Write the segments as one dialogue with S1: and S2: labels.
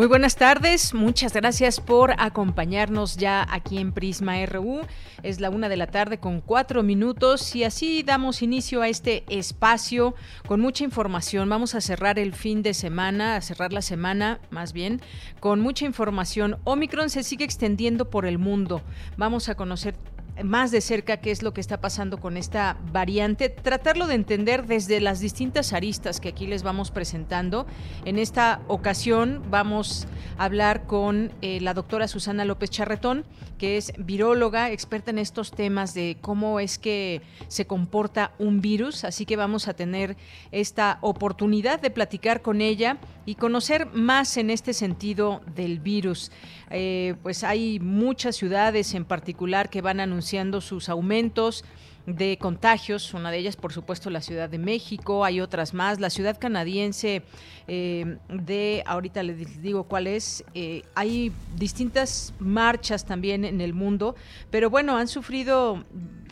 S1: Muy buenas tardes, muchas gracias por acompañarnos ya aquí en Prisma RU. Es la una de la tarde con cuatro minutos y así damos inicio a este espacio con mucha información. Vamos a cerrar el fin de semana, a cerrar la semana más bien, con mucha información. Omicron se sigue extendiendo por el mundo. Vamos a conocer más de cerca qué es lo que está pasando con esta variante, tratarlo de entender desde las distintas aristas que aquí les vamos presentando. En esta ocasión vamos a hablar con eh, la doctora Susana López Charretón, que es viróloga, experta en estos temas de cómo es que se comporta un virus, así que vamos a tener esta oportunidad de platicar con ella y conocer más en este sentido del virus. Eh, pues hay muchas ciudades en particular que van anunciando sus aumentos de contagios, una de ellas por supuesto la Ciudad de México, hay otras más, la ciudad canadiense eh, de, ahorita les digo cuál es, eh, hay distintas marchas también en el mundo, pero bueno, han sufrido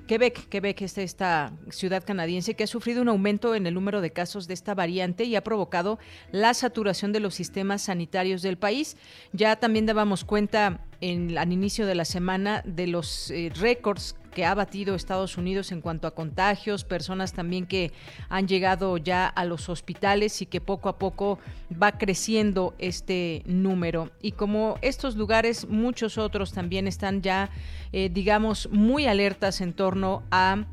S1: Quebec, Quebec es esta ciudad canadiense que ha sufrido un aumento en el número de casos de esta variante y ha provocado la saturación de los sistemas sanitarios del país. Ya también dábamos cuenta en, al inicio de la semana de los eh, récords que ha batido Estados Unidos en cuanto a contagios, personas también que han llegado ya a los hospitales y que poco a poco va creciendo este número. Y como estos lugares, muchos otros también están ya, eh, digamos, muy alertas en torno a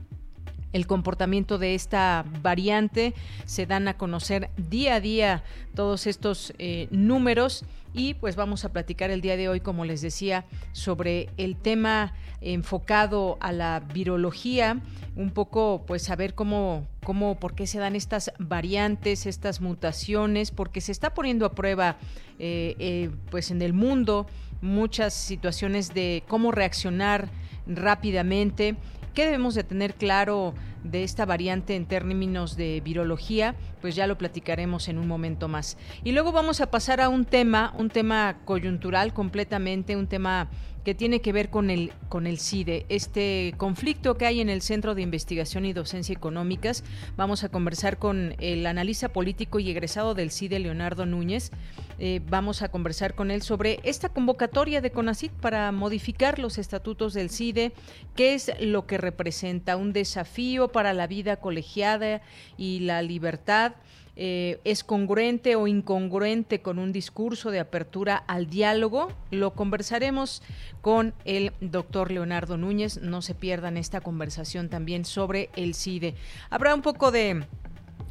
S1: el comportamiento de esta variante. Se dan a conocer día a día todos estos eh, números y pues vamos a platicar el día de hoy, como les decía, sobre el tema enfocado a la virología, un poco pues saber cómo, cómo, por qué se dan estas variantes, estas mutaciones, porque se está poniendo a prueba eh, eh, pues en el mundo muchas situaciones de cómo reaccionar rápidamente ¿Qué debemos de tener claro de esta variante en términos de virología? Pues ya lo platicaremos en un momento más. Y luego vamos a pasar a un tema, un tema coyuntural completamente, un tema que tiene que ver con el, con el CIDE, este conflicto que hay en el Centro de Investigación y Docencia Económicas. Vamos a conversar con el analista político y egresado del CIDE, Leonardo Núñez. Eh, vamos a conversar con él sobre esta convocatoria de CONACIT para modificar los estatutos del CIDE, qué es lo que representa un desafío para la vida colegiada y la libertad eh, es congruente o incongruente con un discurso de apertura al diálogo. Lo conversaremos con el doctor Leonardo Núñez. No se pierdan esta conversación también sobre el CIDE. Habrá un poco de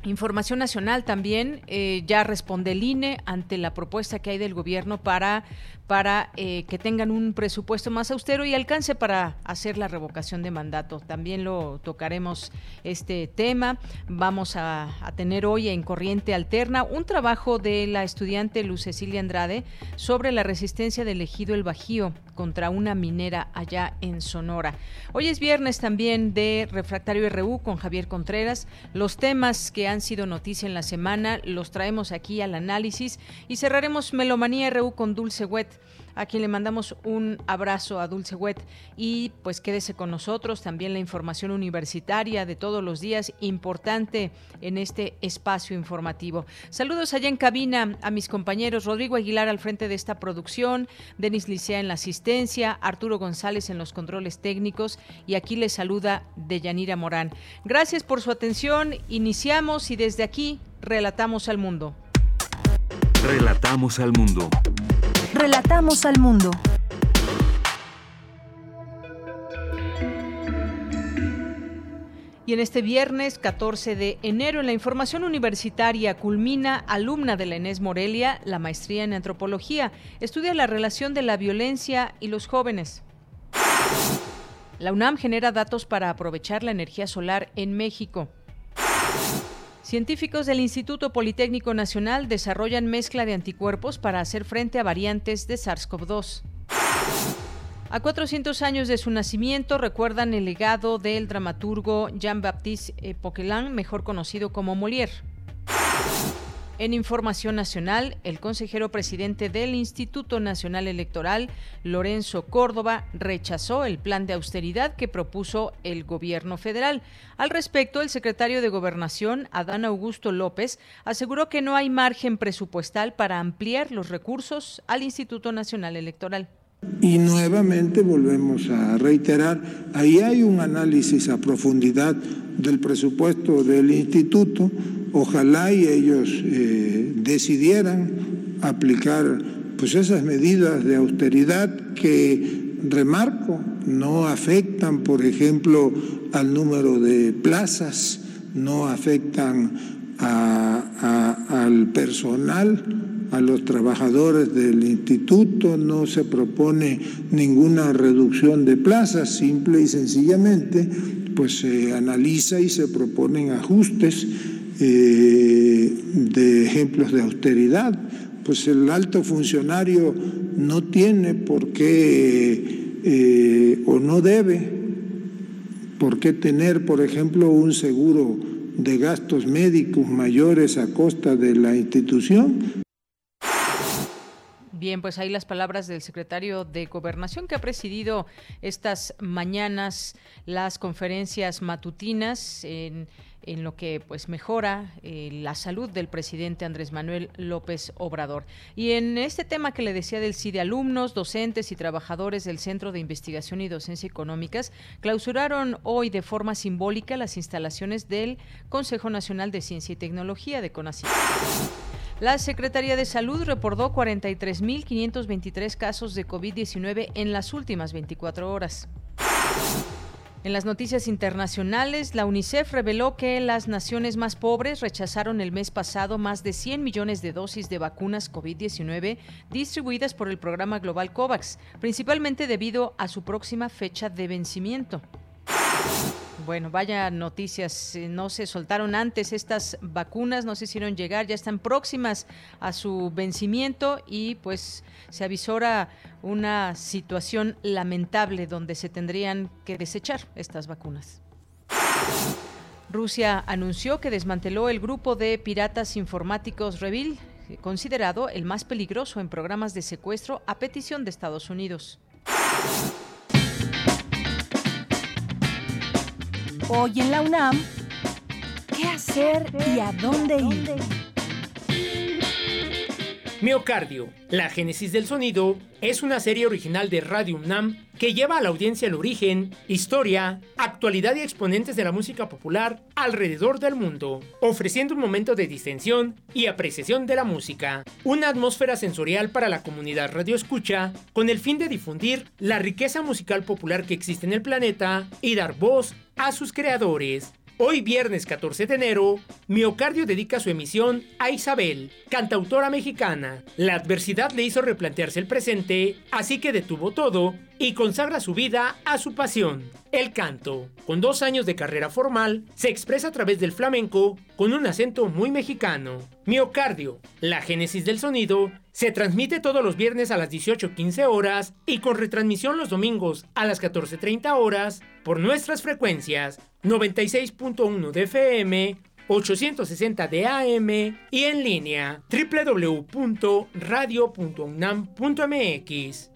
S1: Información Nacional también eh, ya responde el INE ante la propuesta que hay del gobierno para para eh, que tengan un presupuesto más austero y alcance para hacer la revocación de mandato. También lo tocaremos este tema. Vamos a, tener hoy en Corriente Alterna un trabajo de la estudiante Luz Cecilia Andrade sobre la resistencia del ejido El Bajío contra una minera allá en Sonora. Hoy es viernes también de Refractario RU con Javier Contreras. Los temas que han sido noticia en la semana. Los traemos aquí al análisis y cerraremos Melomanía RU con Dulce Wet a quien le mandamos un abrazo a Dulce Wet y pues quédese con nosotros también la información universitaria de todos los días importante en este espacio informativo. Saludos allá en cabina a mis compañeros Rodrigo Aguilar al frente de esta producción, Denis Licea en la asistencia, Arturo González en los controles técnicos y aquí les saluda Deyanira Morán. Gracias por su atención, iniciamos y desde aquí relatamos al mundo.
S2: Relatamos al mundo.
S3: Relatamos al mundo.
S1: Y en este viernes 14 de enero, en la información universitaria, culmina alumna de la Enes Morelia la maestría en antropología. Estudia la relación de la violencia y los jóvenes. La UNAM genera datos para aprovechar la energía solar en México. Científicos del Instituto Politécnico Nacional desarrollan mezcla de anticuerpos para hacer frente a variantes de SARS-CoV-2. A 400 años de su nacimiento recuerdan el legado del dramaturgo Jean-Baptiste Poquelin, mejor conocido como Molière. En Información Nacional, el consejero presidente del Instituto Nacional Electoral, Lorenzo Córdoba, rechazó el plan de austeridad que propuso el gobierno federal. Al respecto, el secretario de Gobernación, Adán Augusto López, aseguró que no hay margen presupuestal para ampliar los recursos al Instituto Nacional Electoral.
S4: Y nuevamente volvemos a reiterar, ahí hay un análisis a profundidad del presupuesto del instituto, ojalá y ellos eh, decidieran aplicar pues esas medidas de austeridad que, remarco, no afectan, por ejemplo, al número de plazas, no afectan al personal, a los trabajadores del instituto, no se propone ninguna reducción de plazas, simple y sencillamente pues se analiza y se proponen ajustes eh, de ejemplos de austeridad. Pues el alto funcionario no tiene por qué eh, o no debe por qué tener, por ejemplo, un seguro de gastos médicos mayores a costa de la institución,
S1: Bien, pues ahí las palabras del secretario de Gobernación que ha presidido estas mañanas las conferencias matutinas en, lo que pues mejora eh, la salud del presidente Andrés Manuel López Obrador. Y en este tema que le decía del CIDE, alumnos, docentes y trabajadores del Centro de Investigación y Docencia Económicas clausuraron hoy de forma simbólica las instalaciones del Consejo Nacional de Ciencia y Tecnología de CONACYT. La Secretaría de Salud reportó 43.523 casos de COVID-19 en las últimas 24 horas. En las noticias internacionales, la UNICEF reveló que las naciones más pobres rechazaron el mes pasado más de 100 millones de dosis de vacunas COVID-19 distribuidas por el programa global COVAX, principalmente debido a su próxima fecha de vencimiento. Bueno, vaya noticias. Eh, no se soltaron antes estas vacunas, no se hicieron llegar, ya están próximas a su vencimiento y pues se avisora una situación lamentable donde se tendrían que desechar estas vacunas. Rusia anunció que desmanteló el grupo de piratas informáticos Revil, considerado el más peligroso en programas de secuestro a petición de Estados Unidos.
S3: Hoy en la UNAM, ¿qué hacer y a dónde ir?
S5: Miocardio, la génesis del sonido, es una serie original de Radio UNAM que lleva a la audiencia el origen, historia, actualidad y exponentes de la música popular alrededor del mundo, ofreciendo un momento de distensión y apreciación de la música, una atmósfera sensorial para la comunidad radioescucha, con el fin de difundir la riqueza musical popular que existe en el planeta y dar voz a sus creadores. Hoy viernes 14 de enero, Miocardio dedica su emisión a Isabel, cantautora mexicana. La adversidad le hizo replantearse el presente, así que detuvo todo y consagra su vida a su pasión, el canto. Con dos años de carrera formal, se expresa a través del flamenco con un acento muy mexicano. Miocardio, la génesis del sonido, se transmite todos los viernes a las 18.15 horas y con retransmisión los domingos a las 14.30 horas por nuestras frecuencias 96.1 de FM, 860 de AM y en línea www.radio.unam.mx.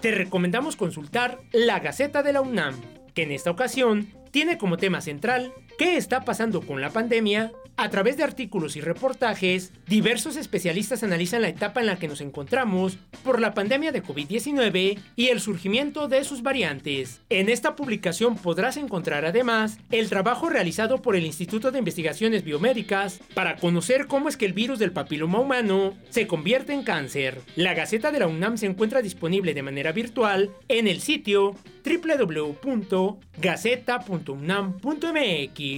S5: Te recomendamos consultar la Gaceta de la UNAM, que en esta ocasión tiene como tema central qué está pasando con la pandemia, a través de artículos y reportajes, diversos especialistas analizan la etapa en la que nos encontramos por la pandemia de COVID-19 y el surgimiento de sus variantes. En esta publicación podrás encontrar además el trabajo realizado por el Instituto de Investigaciones Biomédicas para conocer cómo es que el virus del papiloma humano se convierte en cáncer. La Gaceta de la UNAM se encuentra disponible de manera virtual en el sitio www.gaceta.unam.mx.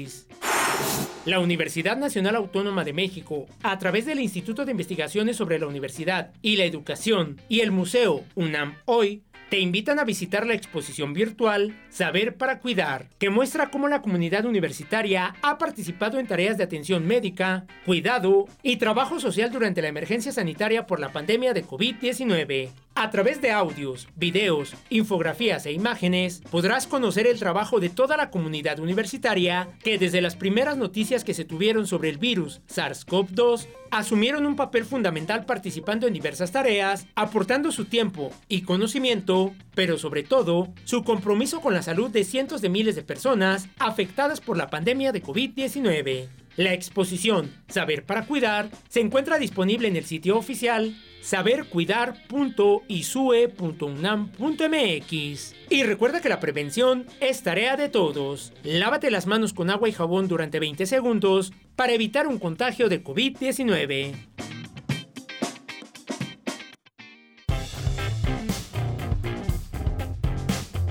S5: La Universidad Nacional Autónoma de México, a través del Instituto de Investigaciones sobre la Universidad y la Educación y el Museo UNAM Hoy, te invitan a visitar la exposición virtual Saber para Cuidar, que muestra cómo la comunidad universitaria ha participado en tareas de atención médica, cuidado y trabajo social durante la emergencia sanitaria por la pandemia de COVID-19. A través de audios, videos, infografías e imágenes, podrás conocer el trabajo de toda la comunidad universitaria que desde las primeras noticias que se tuvieron sobre el virus SARS-CoV-2 asumieron un papel fundamental participando en diversas tareas, aportando su tiempo y conocimiento, pero sobre todo su compromiso con la salud de cientos de miles de personas afectadas por la pandemia de COVID-19. La exposición Saber para Cuidar se encuentra disponible en el sitio oficial sabercuidar.isue.unam.mx. Y recuerda que la prevención es tarea de todos. Lávate las manos con agua y jabón durante 20 segundos para evitar un contagio de COVID-19.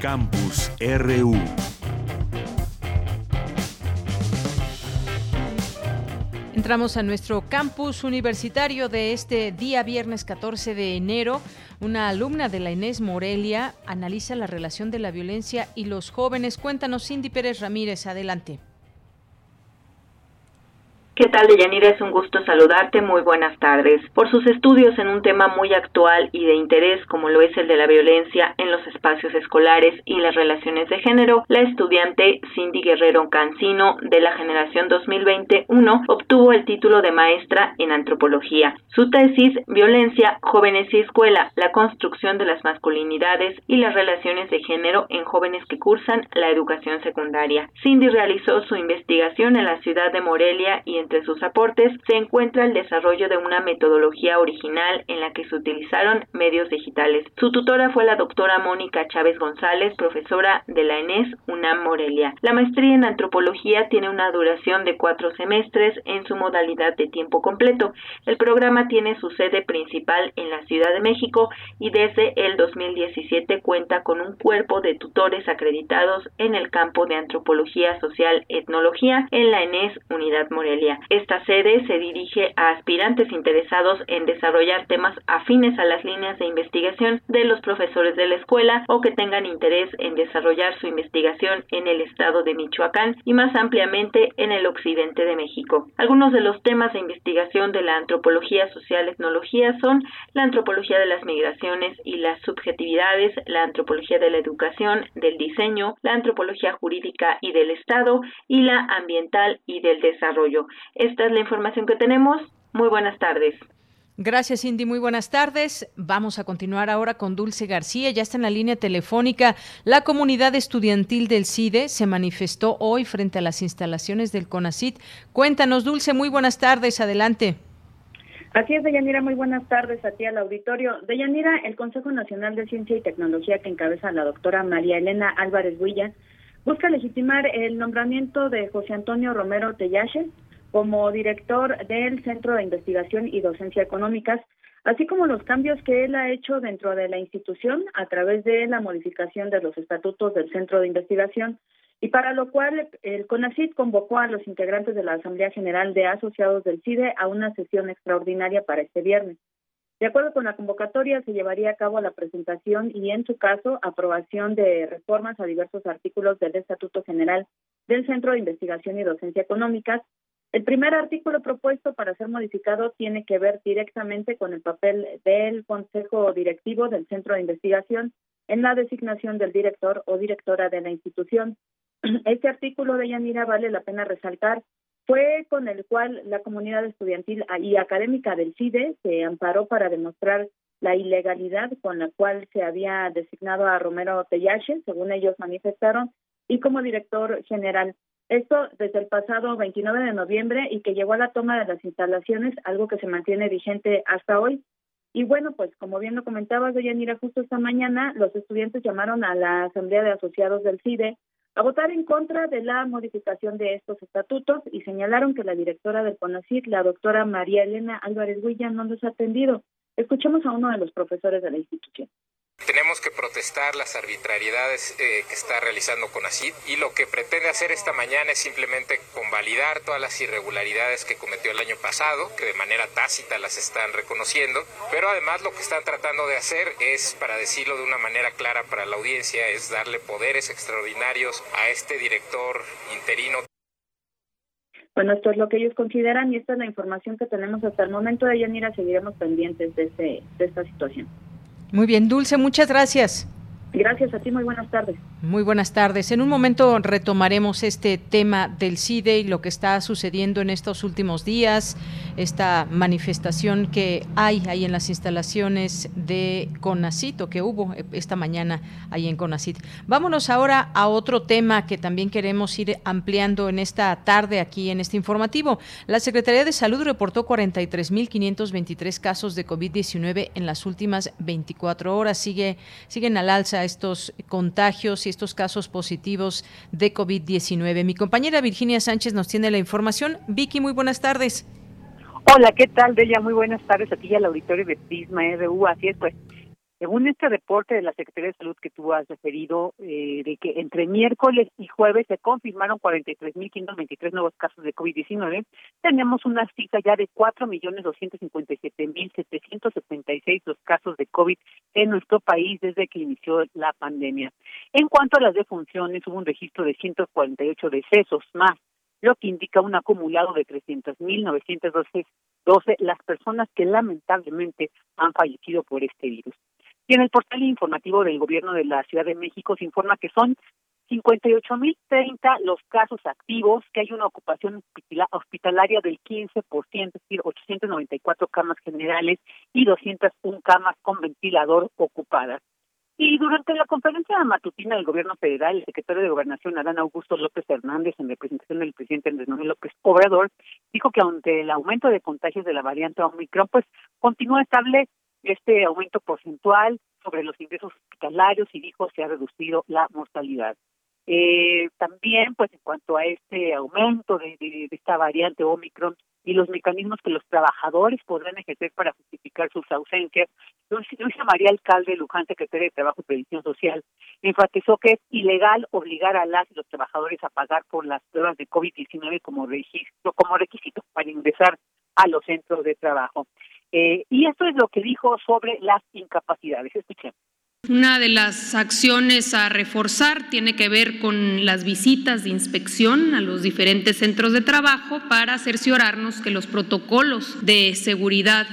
S2: Campus RU
S1: Entramos a nuestro campus universitario de este día viernes 14 de enero. Una alumna de la Inés Morelia analiza la relación de la violencia y los jóvenes. Cuéntanos, Cindy Pérez Ramírez, adelante.
S6: ¿Qué tal, Deyanira? Es un gusto saludarte. Muy buenas tardes. Por sus estudios en un tema muy actual y de interés como lo es el de la violencia en los espacios escolares y las relaciones de género, la estudiante Cindy Guerrero Cancino de la generación 2021 obtuvo el título de maestra en antropología. Su tesis, Violencia, Jóvenes y Escuela, la construcción de las masculinidades y las relaciones de género en jóvenes que cursan la educación secundaria. Cindy realizó su investigación en la ciudad de Morelia y en entre sus aportes se encuentra el desarrollo de una metodología original en la que se utilizaron medios digitales. Su tutora fue la doctora Mónica Chávez González, profesora de la ENES UNAM Morelia. La maestría en antropología tiene una duración de cuatro semestres en su modalidad de tiempo completo. El programa tiene su sede principal en la Ciudad de México y desde el 2017 cuenta con un cuerpo de tutores acreditados en el campo de antropología social etnología en la ENES Unidad Morelia. Esta sede se dirige a aspirantes interesados en desarrollar temas afines a las líneas de investigación de los profesores de la escuela o que tengan interés en desarrollar su investigación en el estado de Michoacán y más ampliamente en el occidente de México. Algunos de los temas de investigación de la antropología social etnología son la antropología de las migraciones y las subjetividades, la antropología de la educación, del diseño, la antropología jurídica y del Estado y la ambiental y del desarrollo. Esta es la información que tenemos. Muy buenas tardes.
S1: Gracias, Cindy. Muy buenas tardes. Vamos a continuar ahora con Dulce García. Ya está en la línea telefónica. La comunidad estudiantil del CIDE se manifestó hoy frente a las instalaciones del CONACIT. Cuéntanos, Dulce. Muy buenas tardes. Adelante.
S7: Así es, Deyanira, muy buenas tardes a ti al auditorio. Deyanira, el Consejo Nacional de Ciencia y Tecnología que encabeza la doctora María Elena Álvarez Huilla busca legitimar el nombramiento de José Antonio Romero Tellache como director del Centro de Investigación y Docencia Económicas, así como los cambios que él ha hecho dentro de la institución a través de la modificación de los estatutos del Centro de Investigación, y para lo cual el CONACID convocó a los integrantes de la Asamblea General de Asociados del CIDE a una sesión extraordinaria para este viernes. De acuerdo con la convocatoria, se llevaría a cabo la presentación y, en su caso, aprobación de reformas a diversos artículos del Estatuto General del Centro de Investigación y Docencia Económicas, el primer artículo propuesto para ser modificado tiene que ver directamente con el papel del Consejo Directivo del Centro de Investigación en la designación del director o directora de la institución. Este artículo de Yanira vale la pena resaltar fue con el cual la comunidad estudiantil y académica del CIDE se amparó para demostrar la ilegalidad con la cual se había designado a Romero Tellache, según ellos manifestaron, y como director general. Esto desde el pasado 29 de noviembre y que llegó a la toma de las instalaciones, algo que se mantiene vigente hasta hoy. Y bueno, pues como bien lo comentabas, Deyanira, justo esta mañana los estudiantes llamaron a la Asamblea de Asociados del CIDE a votar en contra de la modificación de estos estatutos y señalaron que la directora del CONACYT, la doctora María Elena Álvarez Huilla, no los ha atendido. Escuchemos a uno de los profesores de la institución.
S8: Tenemos que protestar las arbitrariedades eh, que está realizando CONACYT y lo que pretende hacer esta mañana es simplemente convalidar todas las irregularidades que cometió el año pasado, que de manera tácita las están reconociendo, pero además lo que están tratando de hacer es, para decirlo de una manera clara para la audiencia, es darle poderes extraordinarios a este director interino.
S7: Bueno, esto es lo que ellos consideran y esta es la información que tenemos hasta el momento. De Yanira seguiremos pendientes de, este, de esta situación.
S1: Muy bien, Dulce, muchas gracias.
S7: Gracias a ti, muy buenas tardes.
S1: Muy buenas tardes. En un momento retomaremos este tema del CIDE y lo que está sucediendo en estos últimos días, esta manifestación que hay ahí en las instalaciones de CONACIT o que hubo esta mañana ahí en CONACIT. Vámonos ahora a otro tema que también queremos ir ampliando en esta tarde aquí en este informativo. La Secretaría de Salud reportó 43.523 casos de COVID-19 en las últimas 24 horas. Sigue, siguen al alza estos contagios y estos casos positivos de COVID-19. Mi compañera Virginia Sánchez nos tiene la información. Vicky, muy buenas tardes.
S9: Hola, ¿qué tal, Bella? Muy buenas tardes aquí al auditorio de Prisma RU. Así es, pues según este reporte de la Secretaría de Salud que tú has referido, eh, de que entre miércoles y jueves se confirmaron 43.523 nuevos casos de COVID-19, tenemos una cifra ya de 4.257.776 los casos de COVID en nuestro país desde que inició la pandemia. En cuanto a las defunciones, hubo un registro de 148 decesos más lo que indica un acumulado de 300.912 las personas que lamentablemente han fallecido por este virus. Y en el portal informativo del Gobierno de la Ciudad de México se informa que son 58.030 los casos activos, que hay una ocupación hospitalaria del 15%, es decir, 894 camas generales y 201 camas con ventilador ocupadas. Y durante la conferencia matutina del gobierno federal, el secretario de Gobernación, Adán Augusto López Hernández, en representación del presidente Andrés Manuel López Obrador, dijo que ante el aumento de contagios de la variante Omicron, pues continúa estable este aumento porcentual sobre los ingresos hospitalarios y dijo se ha reducido la mortalidad. Eh, también, pues en cuanto a este aumento de, de, esta variante Omicron y los mecanismos que los trabajadores podrán ejercer para justificar sus ausencias, Luisa María Alcalde Luján, secretaria de Trabajo y Previsión Social, enfatizó que es ilegal obligar a las y los trabajadores a pagar por las pruebas de COVID-19 como registro, como requisito para ingresar a los centros de trabajo. Eh, y esto es lo que dijo sobre las incapacidades. Escuchemos.
S10: Una de las acciones a reforzar tiene que ver con las visitas de inspección a los diferentes centros de trabajo para cerciorarnos que los protocolos de seguridad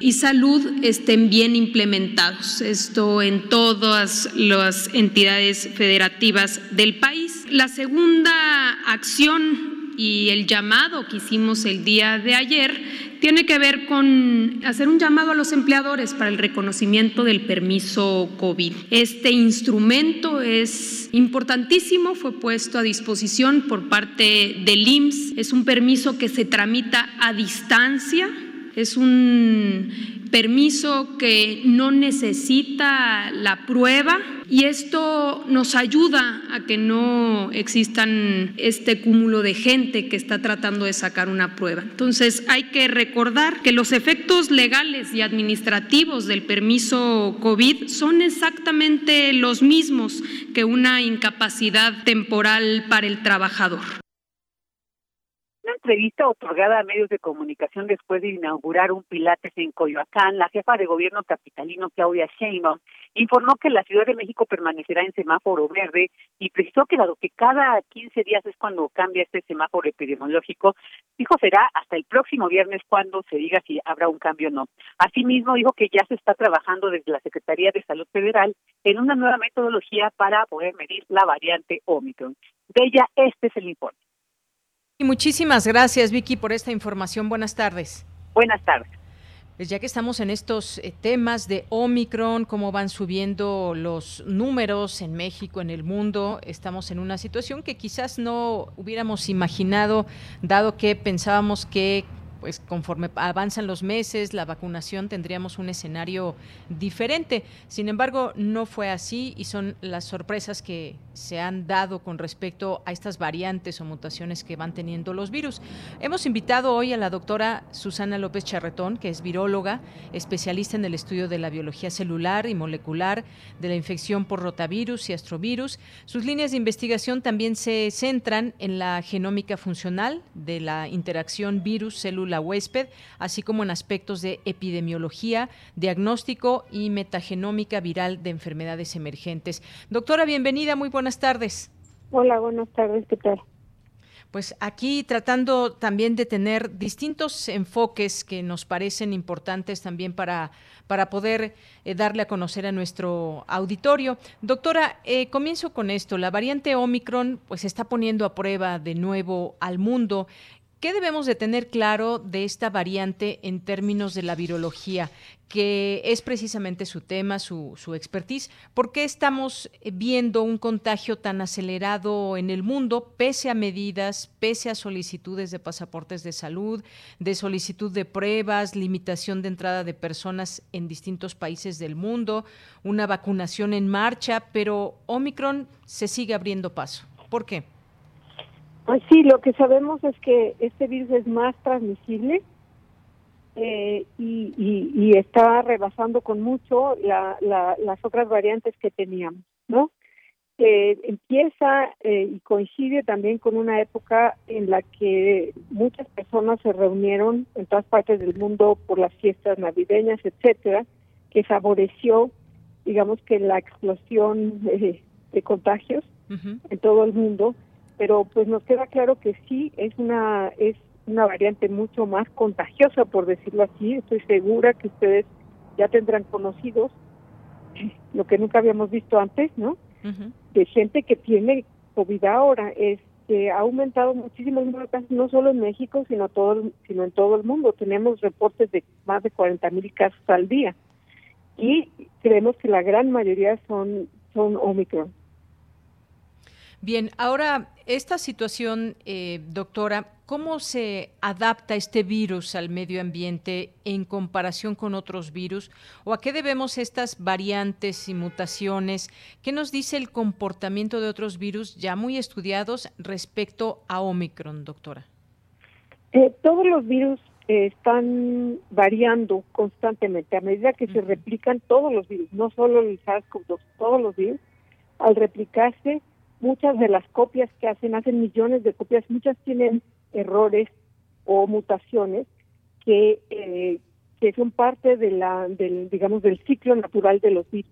S10: y salud estén bien implementados. Esto en todas las entidades federativas del país. La segunda acción y el llamado que hicimos el día de ayer tiene que ver con hacer un llamado a los empleadores para el reconocimiento del permiso COVID. Este instrumento es importantísimo, fue puesto a disposición por parte del IMSS, es un permiso que se tramita a distancia, es un permiso que no necesita la prueba y esto nos ayuda a que no existan este cúmulo de gente que está tratando de sacar una prueba. Entonces hay que recordar que los efectos legales y administrativos del permiso COVID son exactamente los mismos que una incapacidad temporal para el trabajador
S9: entrevista otorgada a medios de comunicación después de inaugurar un Pilates en Coyoacán, la jefa de gobierno capitalino Claudia Sheinbaum informó que la Ciudad de México permanecerá en semáforo verde y precisó que dado que cada 15 días es cuando cambia este semáforo epidemiológico, dijo será hasta el próximo viernes cuando se diga si habrá un cambio o no. Asimismo dijo que ya se está trabajando desde la Secretaría de Salud Federal en una nueva metodología para poder medir la variante Omicron. De ella, este es el informe.
S1: Y muchísimas gracias, Vicky, por esta información. Buenas tardes.
S9: Buenas tardes.
S1: Pues ya que estamos en estos eh, temas de Omicron, cómo van subiendo los números en México, en el mundo, estamos en una situación que quizás no hubiéramos imaginado, dado que pensábamos que pues conforme avanzan los meses, la vacunación tendríamos un escenario diferente. Sin embargo, no fue así y son las sorpresas que se han dado con respecto a estas variantes o mutaciones que van teniendo los virus. Hemos invitado hoy a la doctora Susana López Charretón, que es viróloga, especialista en el estudio de la biología celular y molecular, de la infección por rotavirus y astrovirus. Sus líneas de investigación también se centran en la genómica funcional de la interacción virus-célula huésped, así como en aspectos de epidemiología, diagnóstico y metagenómica viral de enfermedades emergentes. Doctora, bienvenida, muy buenas tardes.
S11: Hola, buenas tardes, ¿qué tal?
S1: Pues aquí tratando también de tener distintos enfoques que nos parecen importantes también para, para poder eh, darle a conocer a nuestro auditorio. Doctora, eh, comienzo con esto. La variante Omicron pues está poniendo a prueba de nuevo al mundo. ¿Qué debemos de tener claro de esta variante en términos de la virología, que es precisamente su tema, su, su expertise? ¿Por qué estamos viendo un contagio tan acelerado en el mundo, pese a medidas, pese a solicitudes de pasaportes de salud, de solicitud de pruebas, limitación de entrada de personas en distintos países del mundo, una vacunación en marcha, pero Omicron se sigue abriendo paso? ¿Por qué?
S11: Pues sí, lo que sabemos es que este virus es más transmisible eh, y, está rebasando con mucho las otras variantes que teníamos, ¿no? Eh, empieza eh, y coincide también con una época en la que muchas personas se reunieron en todas partes del mundo por las fiestas navideñas, etcétera, que favoreció, digamos que la explosión de contagios en todo el mundo pero pues nos queda claro que sí es una es una variante mucho más contagiosa por decirlo así. Estoy segura que ustedes ya tendrán conocidos lo que nunca habíamos visto antes no de gente que tiene covid ahora. Es que ha aumentado muchísimo el número de casos no solo en México sino todo sino en todo el mundo. Tenemos reportes de más de 40 mil casos al día. Y creemos que la gran mayoría son son Omicron
S1: Bien, ahora esta situación, eh, doctora, ¿cómo se adapta este virus al medio ambiente en comparación con otros virus? ¿O a qué debemos estas variantes y mutaciones? ¿Qué nos dice el comportamiento de otros virus ya muy estudiados respecto a Omicron, doctora?
S11: Eh, todos los virus eh, están variando constantemente a medida que se replican todos los virus, no solo el SARS-CoV-2, todos los virus, al replicarse muchas de las copias que hacen, hacen millones de copias, muchas tienen errores o mutaciones que, eh, que son parte de la, del, digamos, del ciclo natural de los virus.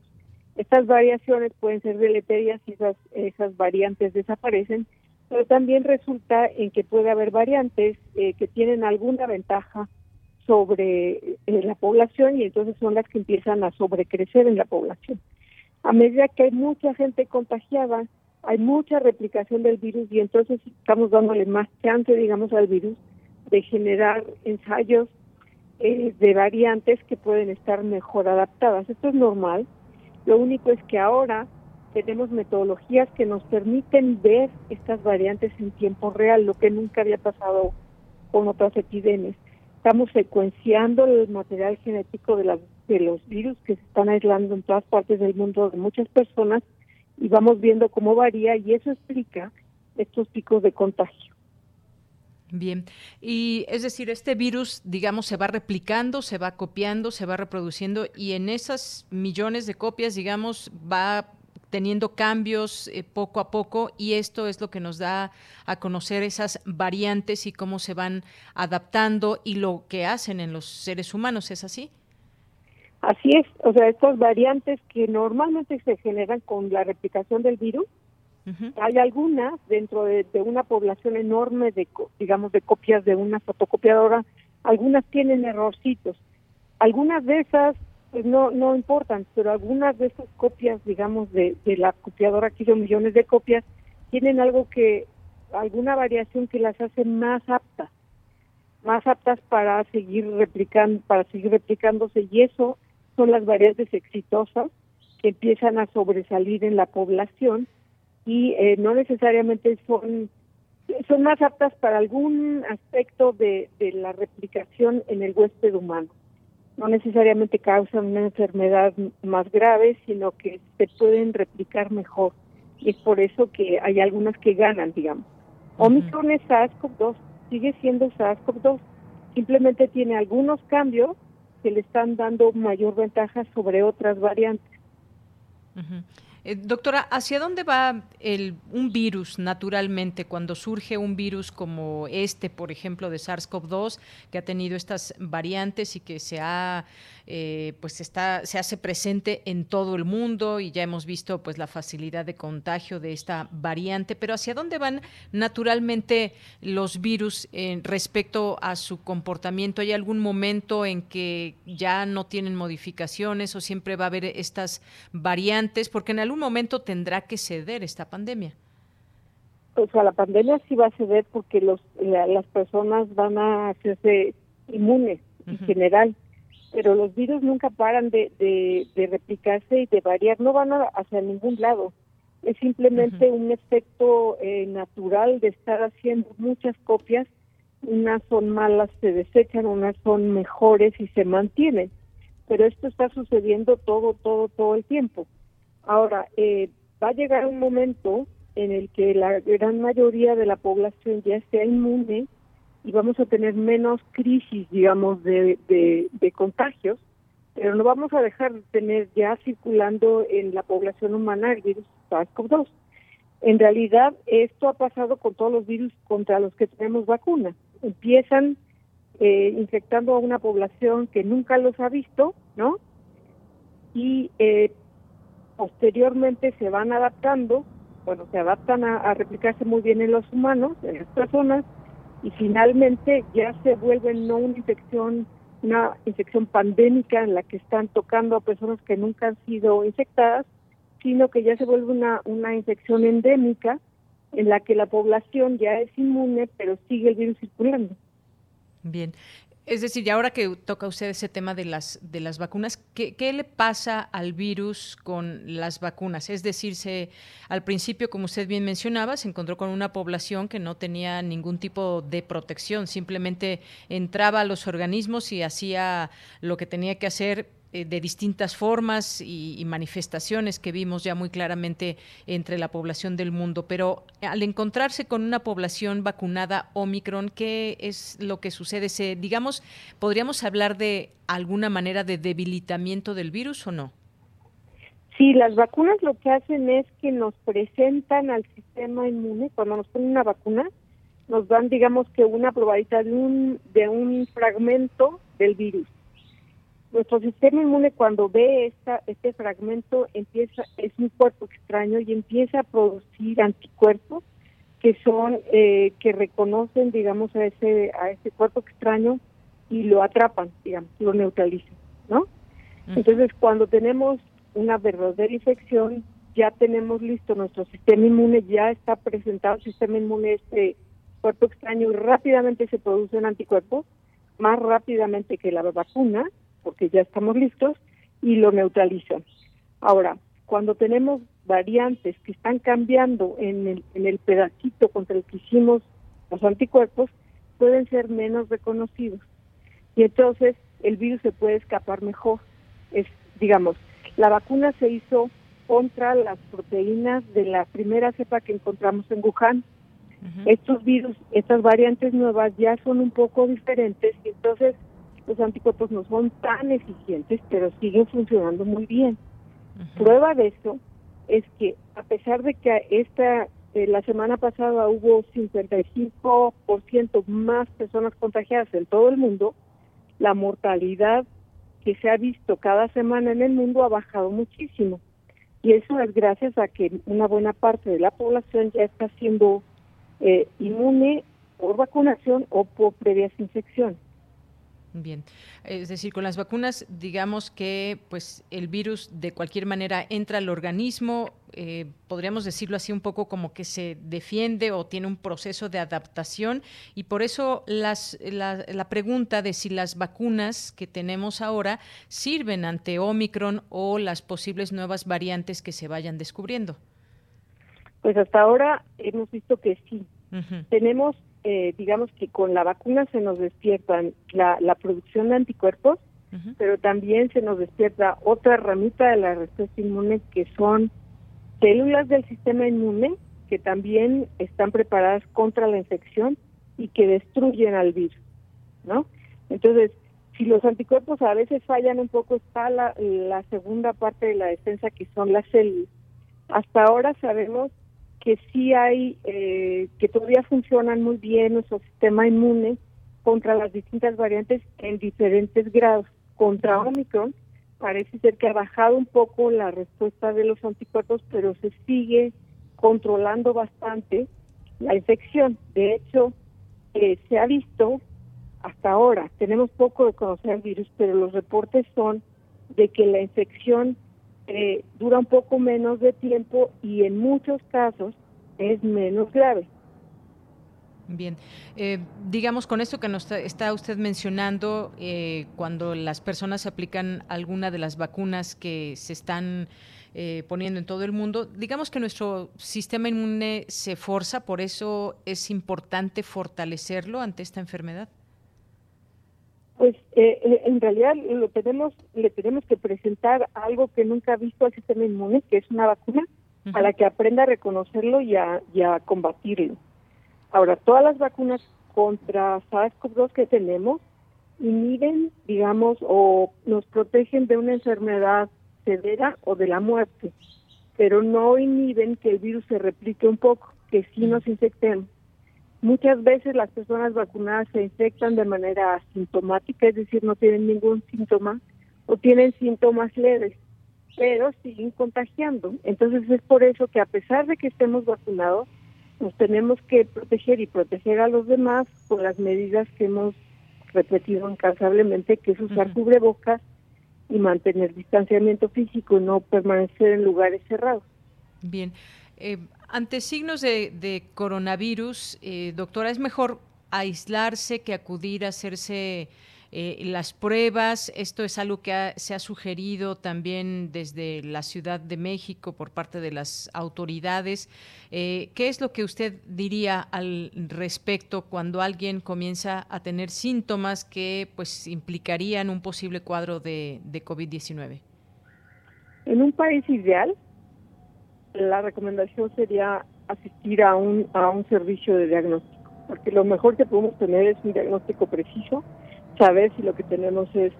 S11: Estas variaciones pueden ser deleterias y esas, esas variantes desaparecen, pero también resulta en que puede haber variantes eh, que tienen alguna ventaja sobre eh, la población y entonces son las que empiezan a sobrecrecer en la población. A medida que hay mucha gente contagiada, hay mucha replicación del virus y entonces estamos dándole más chance, digamos, al virus de generar ensayos eh, de variantes que pueden estar mejor adaptadas. Esto es normal. Lo único es que ahora tenemos metodologías que nos permiten ver estas variantes en tiempo real, lo que nunca había pasado con otras epidemias. Estamos secuenciando el material genético de, de los virus que se están aislando en todas partes del mundo de muchas personas y vamos viendo cómo varía y eso explica estos picos de contagio.
S1: Bien, y es decir, este virus, digamos, se va replicando, se va copiando, se va reproduciendo y en esas millones de copias, digamos, va teniendo cambios eh, poco a poco y esto es lo que nos da a conocer esas variantes y cómo se van adaptando y lo que hacen en los seres humanos, ¿es así?
S11: Así es, o sea, estas variantes que normalmente se generan con la replicación del virus, hay algunas dentro de, una población enorme de, digamos, de copias de una fotocopiadora, algunas tienen errorcitos. Algunas de esas, pues no, no importan, pero algunas de esas copias, digamos, de, de la copiadora que hizo millones de copias, tienen algo que, alguna variación que las hace más aptas más aptas para seguir replicando, para seguir replicándose y eso son las variantes exitosas que empiezan a sobresalir en la población y eh, no necesariamente son son más aptas para algún aspecto de, de la replicación en el huésped humano. No necesariamente causan una enfermedad más grave, sino que se pueden replicar mejor. Y es por eso que hay algunas que ganan, digamos. Omicron es SARS-CoV-2, sigue siendo SARS-CoV-2. Simplemente tiene algunos cambios que le están dando mayor ventaja sobre otras variantes.
S1: Eh, doctora, ¿hacia dónde va el, un virus naturalmente cuando surge un virus como este, por ejemplo, de SARS-CoV-2, que ha tenido estas variantes y que se ha eh, pues está, se hace presente en todo el mundo y ya hemos visto pues la facilidad de contagio de esta variante, pero ¿hacia dónde van naturalmente los virus en respecto a su comportamiento? ¿Hay algún momento en que ya no tienen modificaciones o siempre va a haber estas variantes? Porque en algún momento tendrá que ceder esta pandemia.
S11: O sea, la pandemia sí va a ceder porque los, las personas van a hacerse inmunes en general pero los virus nunca paran de, de, replicarse y de variar, no van hacia ningún lado. Es simplemente un efecto eh, natural de estar haciendo muchas copias. Unas son malas, se desechan, unas son mejores y se mantienen. Pero esto está sucediendo todo, todo, todo el tiempo. Ahora, eh, va a llegar un momento en el que la gran mayoría de la población ya sea inmune y vamos a tener menos crisis, digamos, de, de, contagios, pero no vamos a dejar de tener ya circulando en la población humana el virus SARS-CoV-2. En realidad, esto ha pasado con todos los virus contra los que tenemos vacuna. Empiezan eh, infectando a una población que nunca los ha visto, ¿no? Y eh, posteriormente se van adaptando, bueno, se adaptan a, a replicarse muy bien en los humanos, en las personas, y finalmente ya se vuelve no una infección, una infección pandémica en la que están tocando a personas que nunca han sido infectadas, sino que ya se vuelve una, una infección endémica en la que la población ya es inmune, pero sigue el virus circulando.
S1: Bien. Es decir, y ahora que toca usted ese tema de las, de las vacunas, ¿qué, ¿qué, le pasa al virus con las vacunas? Es decir, se, al principio, como usted bien mencionaba, se encontró con una población que no tenía ningún tipo de protección, simplemente entraba a los organismos y hacía lo que tenía que hacer eh, de distintas formas y, manifestaciones que vimos ya muy claramente entre la población del mundo. Pero al encontrarse con una población vacunada Omicron, ¿qué es lo que sucede? Se, digamos, ¿podríamos hablar de alguna manera de debilitamiento del virus o no?
S11: Sí, las vacunas lo que hacen es que nos presentan al sistema inmune, cuando nos ponen una vacuna, nos dan, digamos que una probabilidad de un, de un fragmento del virus nuestro sistema inmune cuando ve esta, este fragmento empieza es un cuerpo extraño y empieza a producir anticuerpos que son eh, que reconocen digamos a ese a ese cuerpo extraño y lo atrapan digamos lo neutralizan no entonces cuando tenemos una verdadera infección ya tenemos listo nuestro sistema inmune ya está presentado el sistema inmune este cuerpo extraño y rápidamente se producen anticuerpos más rápidamente que la vacuna porque ya estamos listos, y lo neutralizan. Ahora, cuando tenemos variantes que están cambiando en el, en el pedacito contra el que hicimos los anticuerpos, pueden ser menos reconocidos. Y entonces el virus se puede escapar mejor. Es, digamos, la vacuna se hizo contra las proteínas de la primera cepa que encontramos en Wuhan. Estos virus, estas variantes nuevas ya son un poco diferentes y entonces los anticuerpos no son tan eficientes, pero siguen funcionando muy bien. Prueba de eso es que a pesar de que esta eh, la semana pasada hubo 55% más personas contagiadas en todo el mundo, la mortalidad que se ha visto cada semana en el mundo ha bajado muchísimo. Y eso es gracias a que una buena parte de la población ya está siendo eh, inmune por vacunación o por previas infecciones.
S1: Bien, es decir, con las vacunas, digamos que pues el virus de cualquier manera entra al organismo, eh, podríamos decirlo así un poco como que se defiende o tiene un proceso de adaptación y por eso las, la, la pregunta de si las vacunas que tenemos ahora sirven ante Omicron o las posibles nuevas variantes que se vayan descubriendo.
S11: Pues hasta ahora hemos visto que sí. Tenemos eh, digamos que con la vacuna se nos despierta la, la producción de anticuerpos, pero también se nos despierta otra ramita de la respuesta inmune que son células del sistema inmune que también están preparadas contra la infección y que destruyen al virus, ¿no? Entonces, si los anticuerpos a veces fallan un poco, está la, la segunda parte de la defensa que son las células. Hasta ahora sabemos que sí hay, eh, que todavía funcionan muy bien nuestro sistema inmune contra las distintas variantes en diferentes grados. Contra Omicron parece ser que ha bajado un poco la respuesta de los anticuerpos, pero se sigue controlando bastante la infección. De hecho, eh, se ha visto hasta ahora, tenemos poco de conocer el virus, pero los reportes son de que la infección eh, dura un poco menos de tiempo y en muchos casos es menos grave.
S1: Bien, eh, digamos con esto que nos está usted mencionando, eh, cuando las personas aplican alguna de las vacunas que se están poniendo en todo el mundo, digamos que nuestro sistema inmune se forza, por eso es importante fortalecerlo ante esta enfermedad.
S11: Pues eh, eh, en realidad lo tenemos, le tenemos que presentar algo que nunca ha visto al sistema inmune, que es una vacuna, para que aprenda a reconocerlo y a, y a combatirlo. Ahora, todas las vacunas contra SARS-CoV-2 que tenemos inhiben, digamos, o nos protegen de una enfermedad severa o de la muerte, pero no inhiben que el virus se replique un poco, que sí nos infectemos. Muchas veces las personas vacunadas se infectan de manera asintomática, es decir, no tienen ningún síntoma o tienen síntomas leves, pero siguen contagiando. Entonces es por eso que a pesar de que estemos vacunados, nos tenemos que proteger y proteger a los demás con las medidas que hemos repetido incansablemente, que es usar cubrebocas y mantener distanciamiento físico no permanecer en lugares cerrados.
S1: Bien. Eh, ante signos de, coronavirus, eh, doctora, ¿es mejor aislarse que acudir a hacerse eh, las pruebas? Esto es algo que se ha sugerido también desde la Ciudad de México por parte de las autoridades. ¿Qué es lo que usted diría al respecto cuando alguien comienza a tener síntomas que pues implicarían un posible cuadro de, de COVID-19?
S11: En un país ideal, la recomendación sería asistir a un, a un servicio de diagnóstico, porque lo mejor que podemos tener es un diagnóstico preciso, saber si lo que tenemos es,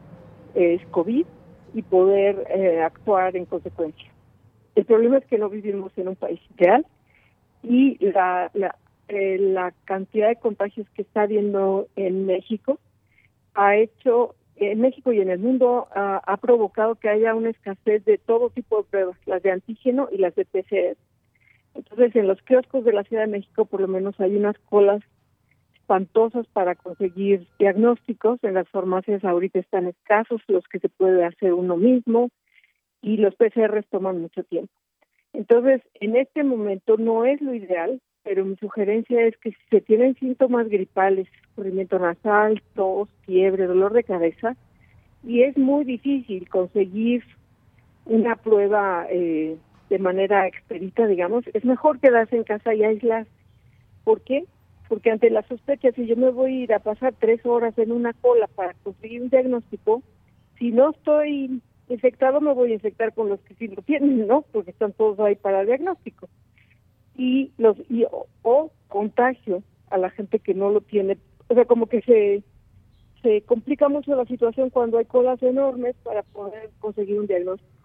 S11: es COVID y poder eh, actuar en consecuencia. El problema es que no vivimos en un país ideal y la, la, eh, la cantidad de contagios que está habiendo en México ha hecho en México y en el mundo ha, provocado que haya una escasez de todo tipo de pruebas, las de antígeno y las de PCR. Entonces, en los kioscos de la Ciudad de México, por lo menos, hay unas colas espantosas para conseguir diagnósticos. En las farmacias ahorita están escasos los que se puede hacer uno mismo y los PCR toman mucho tiempo. Entonces, en este momento no es lo ideal, pero mi sugerencia es que si se tienen síntomas gripales, corrimiento nasal, tos, fiebre, dolor de cabeza, y es muy difícil conseguir una prueba eh, de manera expedita, digamos, es mejor quedarse en casa y aislarse. ¿Por qué? Porque ante la sospecha, si yo me voy a ir a pasar tres horas en una cola para conseguir un diagnóstico, si no estoy infectado, me voy a infectar con los que sí lo tienen, ¿no? Porque están todos ahí para el diagnóstico y los y, o, contagio a la gente que no lo tiene. O sea como que se se complica mucho la situación cuando hay colas enormes para poder conseguir un diagnóstico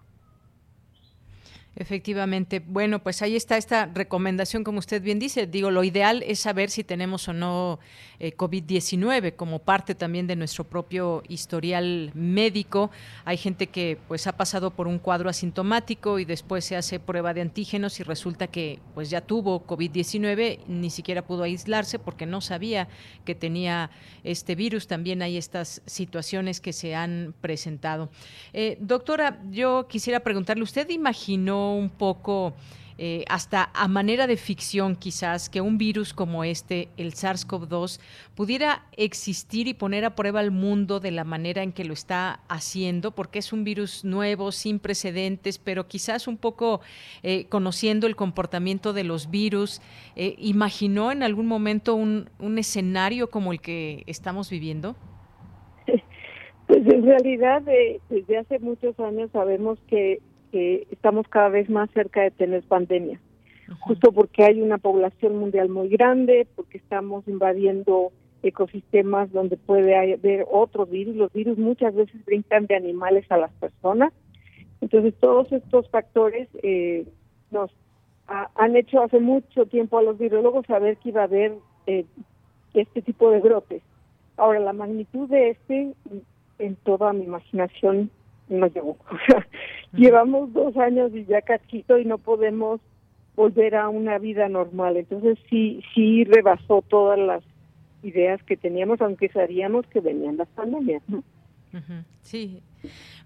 S1: Efectivamente. Bueno, pues ahí está esta recomendación, como usted bien dice. Digo, lo ideal es saber si tenemos o no eh, COVID-19 como parte también de nuestro propio historial médico. Hay gente que pues ha pasado por un cuadro asintomático y después se hace prueba de antígenos y resulta que pues ya tuvo COVID-19, ni siquiera pudo aislarse porque no sabía que tenía este virus. También hay estas situaciones que se han presentado. Eh, doctora, yo quisiera preguntarle, ¿usted imaginó un poco eh, hasta a manera de ficción quizás, que un virus como este, el SARS-CoV-2, pudiera existir y poner a prueba al mundo de la manera en que lo está haciendo, porque es un virus nuevo, sin precedentes, pero quizás un poco eh, conociendo el comportamiento de los virus, eh, ¿imaginó en algún momento un, un escenario como el que estamos viviendo?
S11: Pues en realidad desde hace muchos años sabemos que que estamos cada vez más cerca de tener pandemia, justo porque hay una población mundial muy grande, porque estamos invadiendo ecosistemas donde puede haber otros virus. Los virus muchas veces brincan de animales a las personas. Entonces, todos estos factores eh, nos han hecho hace mucho tiempo a los virólogos saber que iba a haber eh, este tipo de brotes. Ahora, la magnitud de este, en toda mi imaginación, no llegó. llevamos dos años y ya cachito y no podemos volver a una vida normal. Entonces sí, sí rebasó todas las ideas que teníamos, aunque sabíamos que venían las pandemias.
S1: Sí,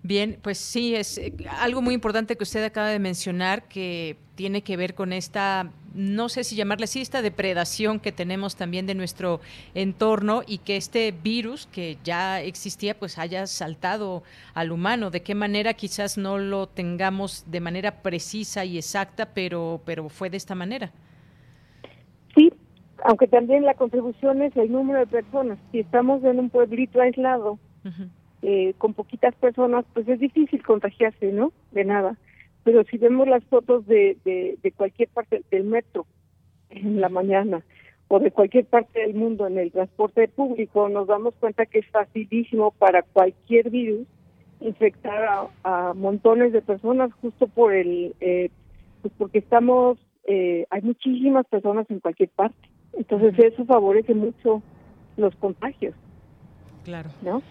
S1: bien, pues sí, es eh, algo muy importante que usted acaba de mencionar que tiene que ver con esta, no sé si llamarle así, esta depredación que tenemos también de nuestro entorno y que este virus que ya existía pues haya saltado al humano. ¿De qué manera quizás no lo tengamos de manera precisa y exacta, pero, pero fue de esta manera?
S11: Sí, aunque también la contribución es el número de personas. Si estamos en un pueblito aislado, eh, con poquitas personas, pues es difícil contagiarse, ¿no? De nada. Pero si vemos las fotos de, de, cualquier parte del metro en la mañana o de cualquier parte del mundo en el transporte público, nos damos cuenta que es facilísimo para cualquier virus infectar a, montones de personas justo por el, eh, pues porque estamos, eh, hay muchísimas personas en cualquier parte. Entonces eso favorece mucho los contagios.
S1: Claro.
S11: ¿No?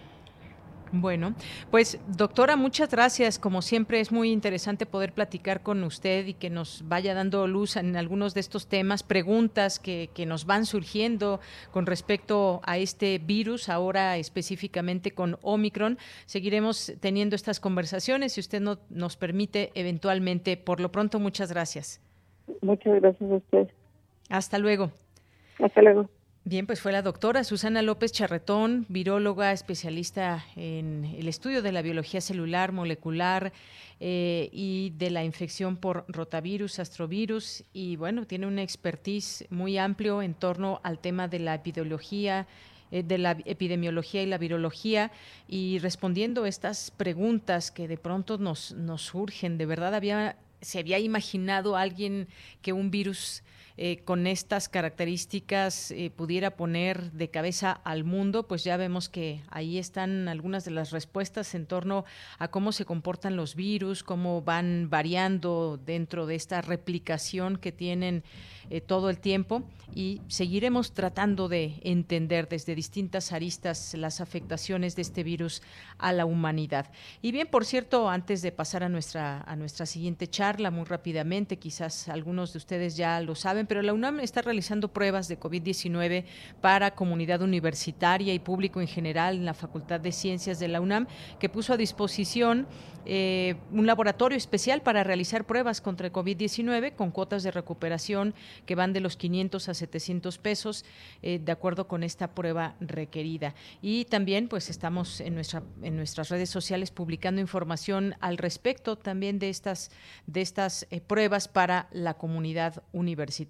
S1: Bueno, pues doctora, muchas gracias. Como siempre es muy interesante poder platicar con usted y que nos vaya dando luz en algunos de estos temas, preguntas que, que nos van surgiendo con respecto a este virus, ahora específicamente con Omicron. Seguiremos teniendo estas conversaciones si usted no, nos permite eventualmente. Por lo pronto, muchas gracias.
S11: Muchas gracias a usted.
S1: Hasta luego.
S11: Hasta luego.
S1: Bien, pues fue la doctora Susana López Charretón, viróloga especialista en el estudio de la biología celular, molecular eh, y de la infección por rotavirus, astrovirus, y bueno, tiene una expertise muy amplio en torno al tema de la epidemiología, eh, de la epidemiología y la virología y respondiendo estas preguntas que de pronto nos, nos surgen. De verdad había se había imaginado alguien que un virus eh, con estas características eh, pudiera poner de cabeza al mundo, pues ya vemos que ahí están algunas de las respuestas en torno a cómo se comportan los virus, cómo van variando dentro de esta replicación que tienen eh, todo el tiempo y seguiremos tratando de entender desde distintas aristas las afectaciones de este virus a la humanidad. Y bien, por cierto, antes de pasar a nuestra, a nuestra siguiente charla, muy rápidamente, quizás algunos de ustedes ya lo saben, pero la UNAM está realizando pruebas de COVID-19 para comunidad universitaria y público en general en la Facultad de Ciencias de la UNAM, que puso a disposición eh, un laboratorio especial para realizar pruebas contra el COVID-19 con cuotas de recuperación que van de los 500 a 700 pesos eh, de acuerdo con esta prueba requerida. Y también pues estamos en, nuestra, en nuestras redes sociales publicando información al respecto también de estas, de estas eh, pruebas para la comunidad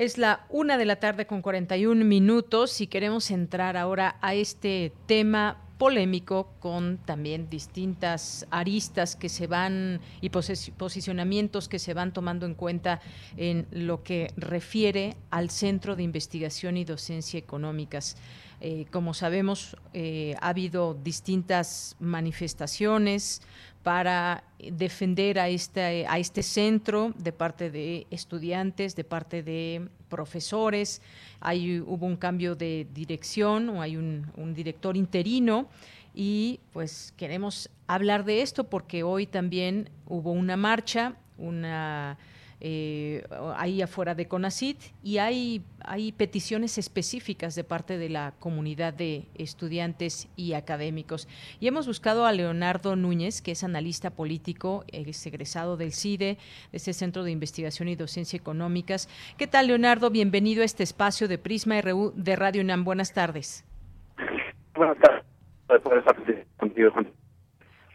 S1: Es la una de la tarde con 41 minutos y queremos entrar ahora a este tema polémico con también distintas aristas que se van y posicionamientos que se van tomando en cuenta en lo que refiere al Centro de Investigación y Docencia Económicas. Eh, como sabemos, eh, ha habido distintas manifestaciones, para defender a este, a este centro de parte de estudiantes, de parte de profesores. Hay, hubo un cambio de dirección o hay un, un director interino y pues queremos hablar de esto porque hoy también hubo una marcha, una eh, ahí afuera de CONACIT y hay, hay peticiones específicas de parte de la comunidad de estudiantes y académicos. Y hemos buscado a Leonardo Núñez, que es analista político, es egresado del CIDE, de ese Centro de Investigación y Docencia Económicas. ¿Qué tal, Leonardo? Bienvenido a este espacio de Prisma RU de Radio UNAM. Buenas tardes.
S12: Buenas tardes.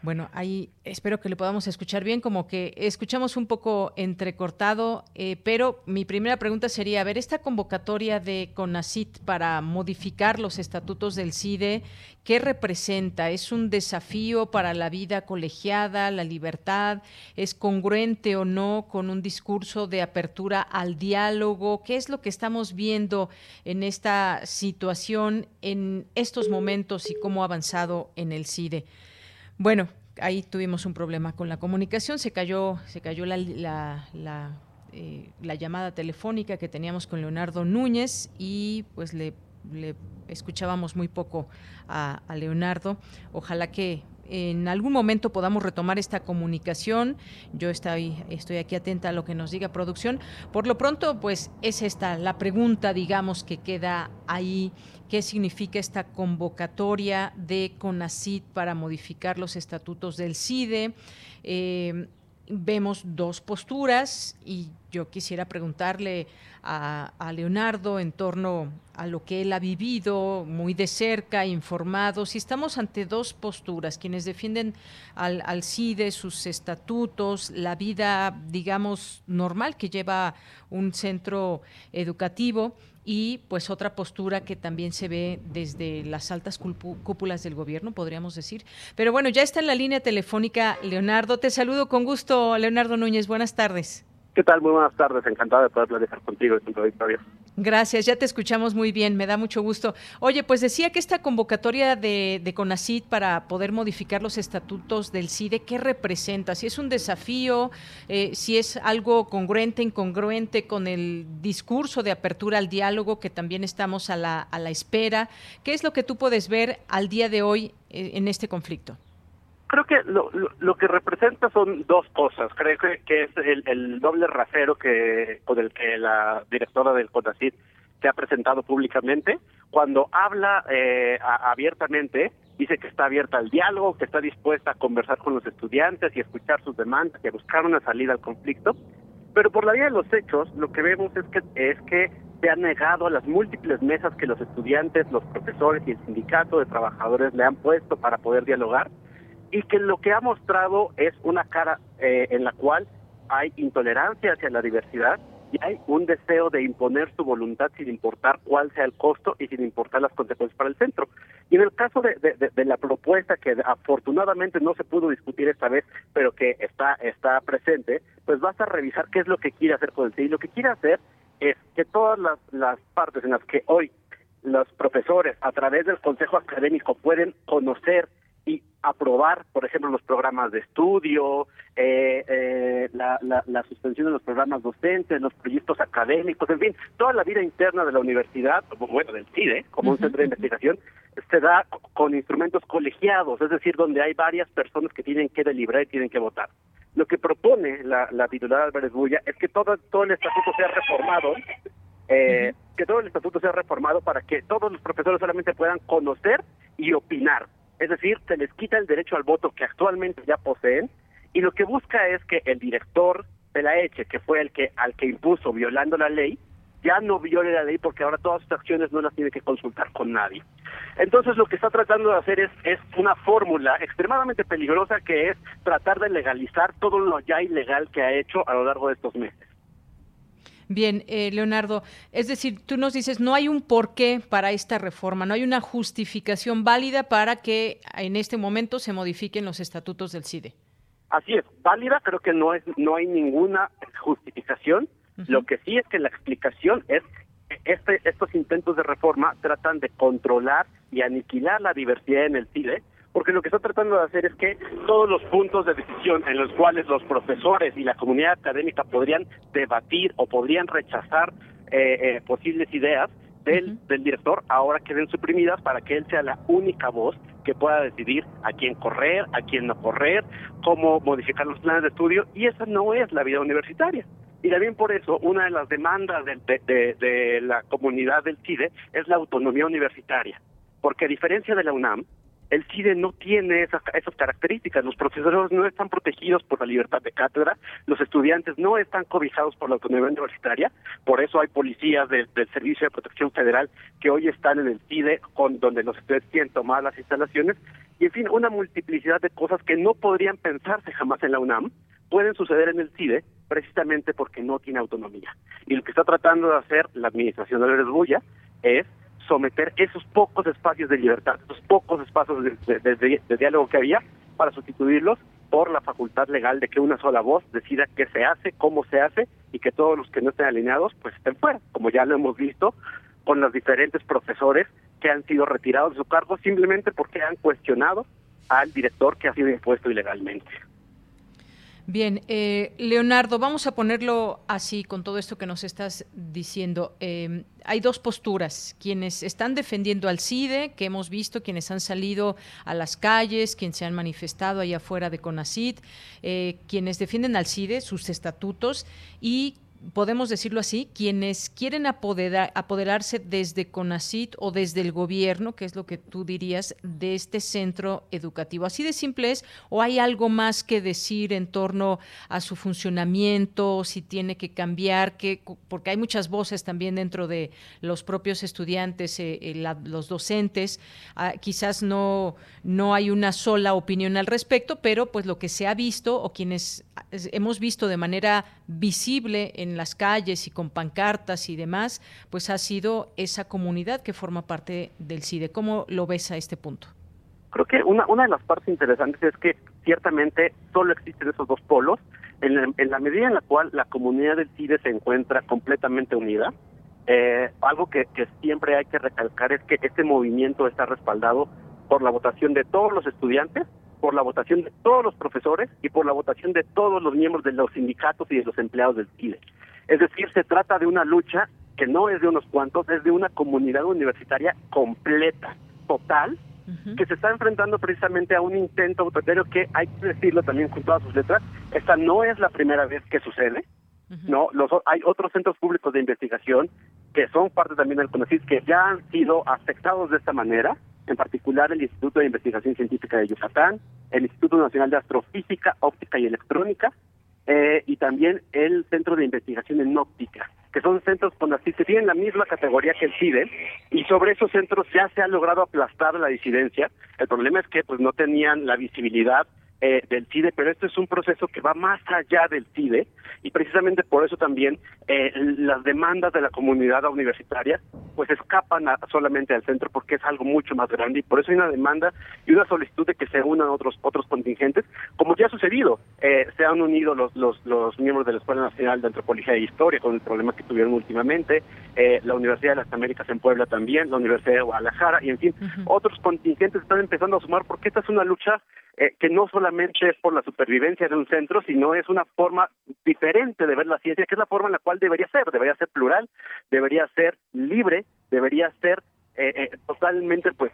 S1: Bueno, ahí espero que le podamos escuchar bien, como que escuchamos un poco entrecortado, eh, pero mi primera pregunta sería, a ver, esta convocatoria de CONACIT para modificar los estatutos del CIDE, ¿qué representa? ¿Es un desafío para la vida colegiada, la libertad? ¿Es congruente o no con un discurso de apertura al diálogo? ¿Qué es lo que estamos viendo en esta situación, en estos momentos y cómo ha avanzado en el CIDE? Bueno, ahí tuvimos un problema con la comunicación, se cayó, se cayó la, la, eh, llamada telefónica que teníamos con Leonardo Núñez y pues le, escuchábamos muy poco a Leonardo. Ojalá que en algún momento podamos retomar esta comunicación. Yo estoy, aquí atenta a lo que nos diga producción. Por lo pronto, pues es esta la pregunta, digamos, que queda ahí. ¿Qué significa esta convocatoria de CONACIT para modificar los estatutos del CIDE? Eh, vemos dos posturas y yo quisiera preguntarle a, Leonardo en torno a lo que él ha vivido muy de cerca, informado, si estamos ante dos posturas, quienes defienden al, al CIDE, sus estatutos, la vida, digamos, normal que lleva un centro educativo y pues otra postura que también se ve desde las altas cúpulas del gobierno, podríamos decir. Pero bueno, ya está en la línea telefónica Leonardo. Te saludo con gusto, Leonardo Núñez. Buenas tardes.
S12: ¿Qué tal? Muy buenas tardes. Encantado de poder platicar contigo, Victoria.
S1: Gracias, ya te escuchamos muy bien, me da mucho gusto. Oye, pues decía que esta convocatoria de, de CONACID para poder modificar los estatutos del CIDE, ¿qué representa? Si es un desafío, eh, si es algo congruente, incongruente con el discurso de apertura al diálogo que también estamos a la, a la espera. ¿Qué es lo que tú puedes ver al día de hoy eh, en este conflicto?
S12: Creo que lo, lo, que representa son dos cosas. Creo que, que es el, el, doble rasero que con el que la directora del CONACYT se ha presentado públicamente. Cuando habla eh, abiertamente, dice que está abierta al diálogo, que está dispuesta a conversar con los estudiantes y escuchar sus demandas a buscar una salida al conflicto. Pero por la vía de los hechos, lo que vemos es que es que se ha negado a las múltiples mesas que los estudiantes, los profesores y el sindicato de trabajadores le han puesto para poder dialogar y que lo que ha mostrado es una cara eh, en la cual hay intolerancia hacia la diversidad y hay un deseo de imponer su voluntad sin importar cuál sea el costo y sin importar las consecuencias para el centro. Y en el caso de, la propuesta que afortunadamente no se pudo discutir esta vez, pero que está, está presente, pues vas a revisar qué es lo que quiere hacer con el CIDI. Lo que quiere hacer es que todas las, las partes en las que hoy los profesores a través del Consejo Académico pueden conocer y aprobar, por ejemplo, los programas de estudio, eh, eh, la, la, suspensión de los programas docentes, los proyectos académicos, en fin, toda la vida interna de la universidad, bueno, del CIDE, como un centro de investigación, se da con instrumentos colegiados, es decir, donde hay varias personas que tienen que deliberar y tienen que votar. Lo que propone la, la titular Álvarez Bulla es que todo, todo el estatuto sea reformado, eh, que todo el estatuto sea reformado para que todos los profesores solamente puedan conocer y opinar es decir, se les quita el derecho al voto que actualmente ya poseen y lo que busca es que el director de la ECHE, que fue el que al que impuso violando la ley, ya no viole la ley porque ahora todas sus acciones no las tiene que consultar con nadie. Entonces lo que está tratando de hacer es, es una fórmula extremadamente peligrosa que es tratar de legalizar todo lo ya ilegal que ha hecho a lo largo de estos meses.
S1: Bien, eh, Leonardo, es decir, tú nos dices, no hay un porqué para esta reforma, no hay una justificación válida para que en este momento se modifiquen los estatutos del CIDE.
S12: Así es, válida creo que no es no hay ninguna justificación. Lo que sí es que la explicación es que este, estos intentos de reforma tratan de controlar y aniquilar la diversidad en el CIDE porque lo que está tratando de hacer es que todos los puntos de decisión en los cuales los profesores y la comunidad académica podrían debatir o podrían rechazar eh, eh, posibles ideas del, del director ahora queden suprimidas para que él sea la única voz que pueda decidir a quién correr, a quién no correr, cómo modificar los planes de estudio, y esa no es la vida universitaria. Y también por eso, una de las demandas de, de, de la comunidad del CIDE es la autonomía universitaria, porque a diferencia de la UNAM, el CIDE no tiene esas, esas características. Los profesores no están protegidos por la libertad de cátedra, los estudiantes no están cobijados por la autonomía universitaria, por eso hay policías del Servicio de Protección Federal que hoy están en el CIDE, con, donde los estudiantes tienen tomadas las instalaciones, y en fin, una multiplicidad de cosas que no podrían pensarse jamás en la UNAM, pueden suceder en el CIDE precisamente porque no tiene autonomía. Y lo que está tratando de hacer la administración de la Bulla es someter esos pocos espacios de libertad, esos pocos espacios de, diálogo que había, para sustituirlos por la facultad legal de que una sola voz decida qué se hace, cómo se hace y que todos los que no estén alineados pues estén fuera, como ya lo hemos visto con los diferentes profesores que han sido retirados de su cargo simplemente porque han cuestionado al director que ha sido impuesto ilegalmente.
S1: Bien, eh, Leonardo, vamos a ponerlo así con todo esto que nos estás diciendo. Eh, hay dos posturas, quienes están defendiendo al CIDE, que hemos visto, quienes han salido a las calles, quienes se han manifestado allá afuera de CONACID, eh, quienes defienden al CIDE, sus estatutos, y podemos decirlo así, quienes quieren apoderarse desde CONACIT o desde el gobierno, que es lo que tú dirías, de este centro educativo. Así de simple es, o hay algo más que decir en torno a su funcionamiento, si tiene que cambiar, que, porque hay muchas voces también dentro de los propios estudiantes, eh, eh, los docentes, ah, quizás no, no hay una sola opinión al respecto, pero pues lo que se ha visto o quienes hemos visto de manera visible en las calles y con pancartas y demás, pues ha sido esa comunidad que forma parte del CIDE. ¿Cómo lo ves a este punto?
S12: Creo que una, de las partes interesantes es que ciertamente solo existen esos dos polos, en la, en medida en la cual la comunidad del CIDE se encuentra completamente unida, eh, algo que siempre hay que recalcar es que este movimiento está respaldado por la votación de todos los estudiantes por la votación de todos los profesores y por la votación de todos los miembros de los sindicatos y de los empleados del CIDE. Es decir, se trata de una lucha que no es de unos cuantos, es de una comunidad universitaria completa, total, que se está enfrentando precisamente a un intento autoritario que, hay que decirlo también con todas sus letras, esta no es la primera vez que sucede, no, los, hay otros centros públicos de investigación que son parte también del CONACYT que ya han sido afectados de esta manera, en particular el Instituto de Investigación Científica de Yucatán, el Instituto Nacional de Astrofísica, Óptica y Electrónica, eh, y también el Centro de Investigación en Óptica, que son centros con así se tienen la misma categoría que el CIDE, y sobre esos centros ya se ha logrado aplastar la disidencia. El problema es que pues no tenían la visibilidad eh, del CIDE, pero esto es un proceso que va más allá del CIDE y precisamente por eso también eh, las demandas de la comunidad universitaria pues escapan solamente al centro porque es algo mucho más grande y por eso hay una demanda y una solicitud de que se unan otros otros contingentes como ya ha sucedido. Eh, se han unido los, los los miembros de la Escuela Nacional de Antropología e Historia con el problema que tuvieron últimamente la Universidad de las Américas en Puebla también la Universidad de Guadalajara y en fin otros contingentes están empezando a sumar porque esta es una lucha eh, que no solamente es por la supervivencia de un centro, sino es una forma diferente de ver la ciencia, que es la forma en la cual debería ser, debería ser plural, debería ser libre, debería ser eh, eh, totalmente pues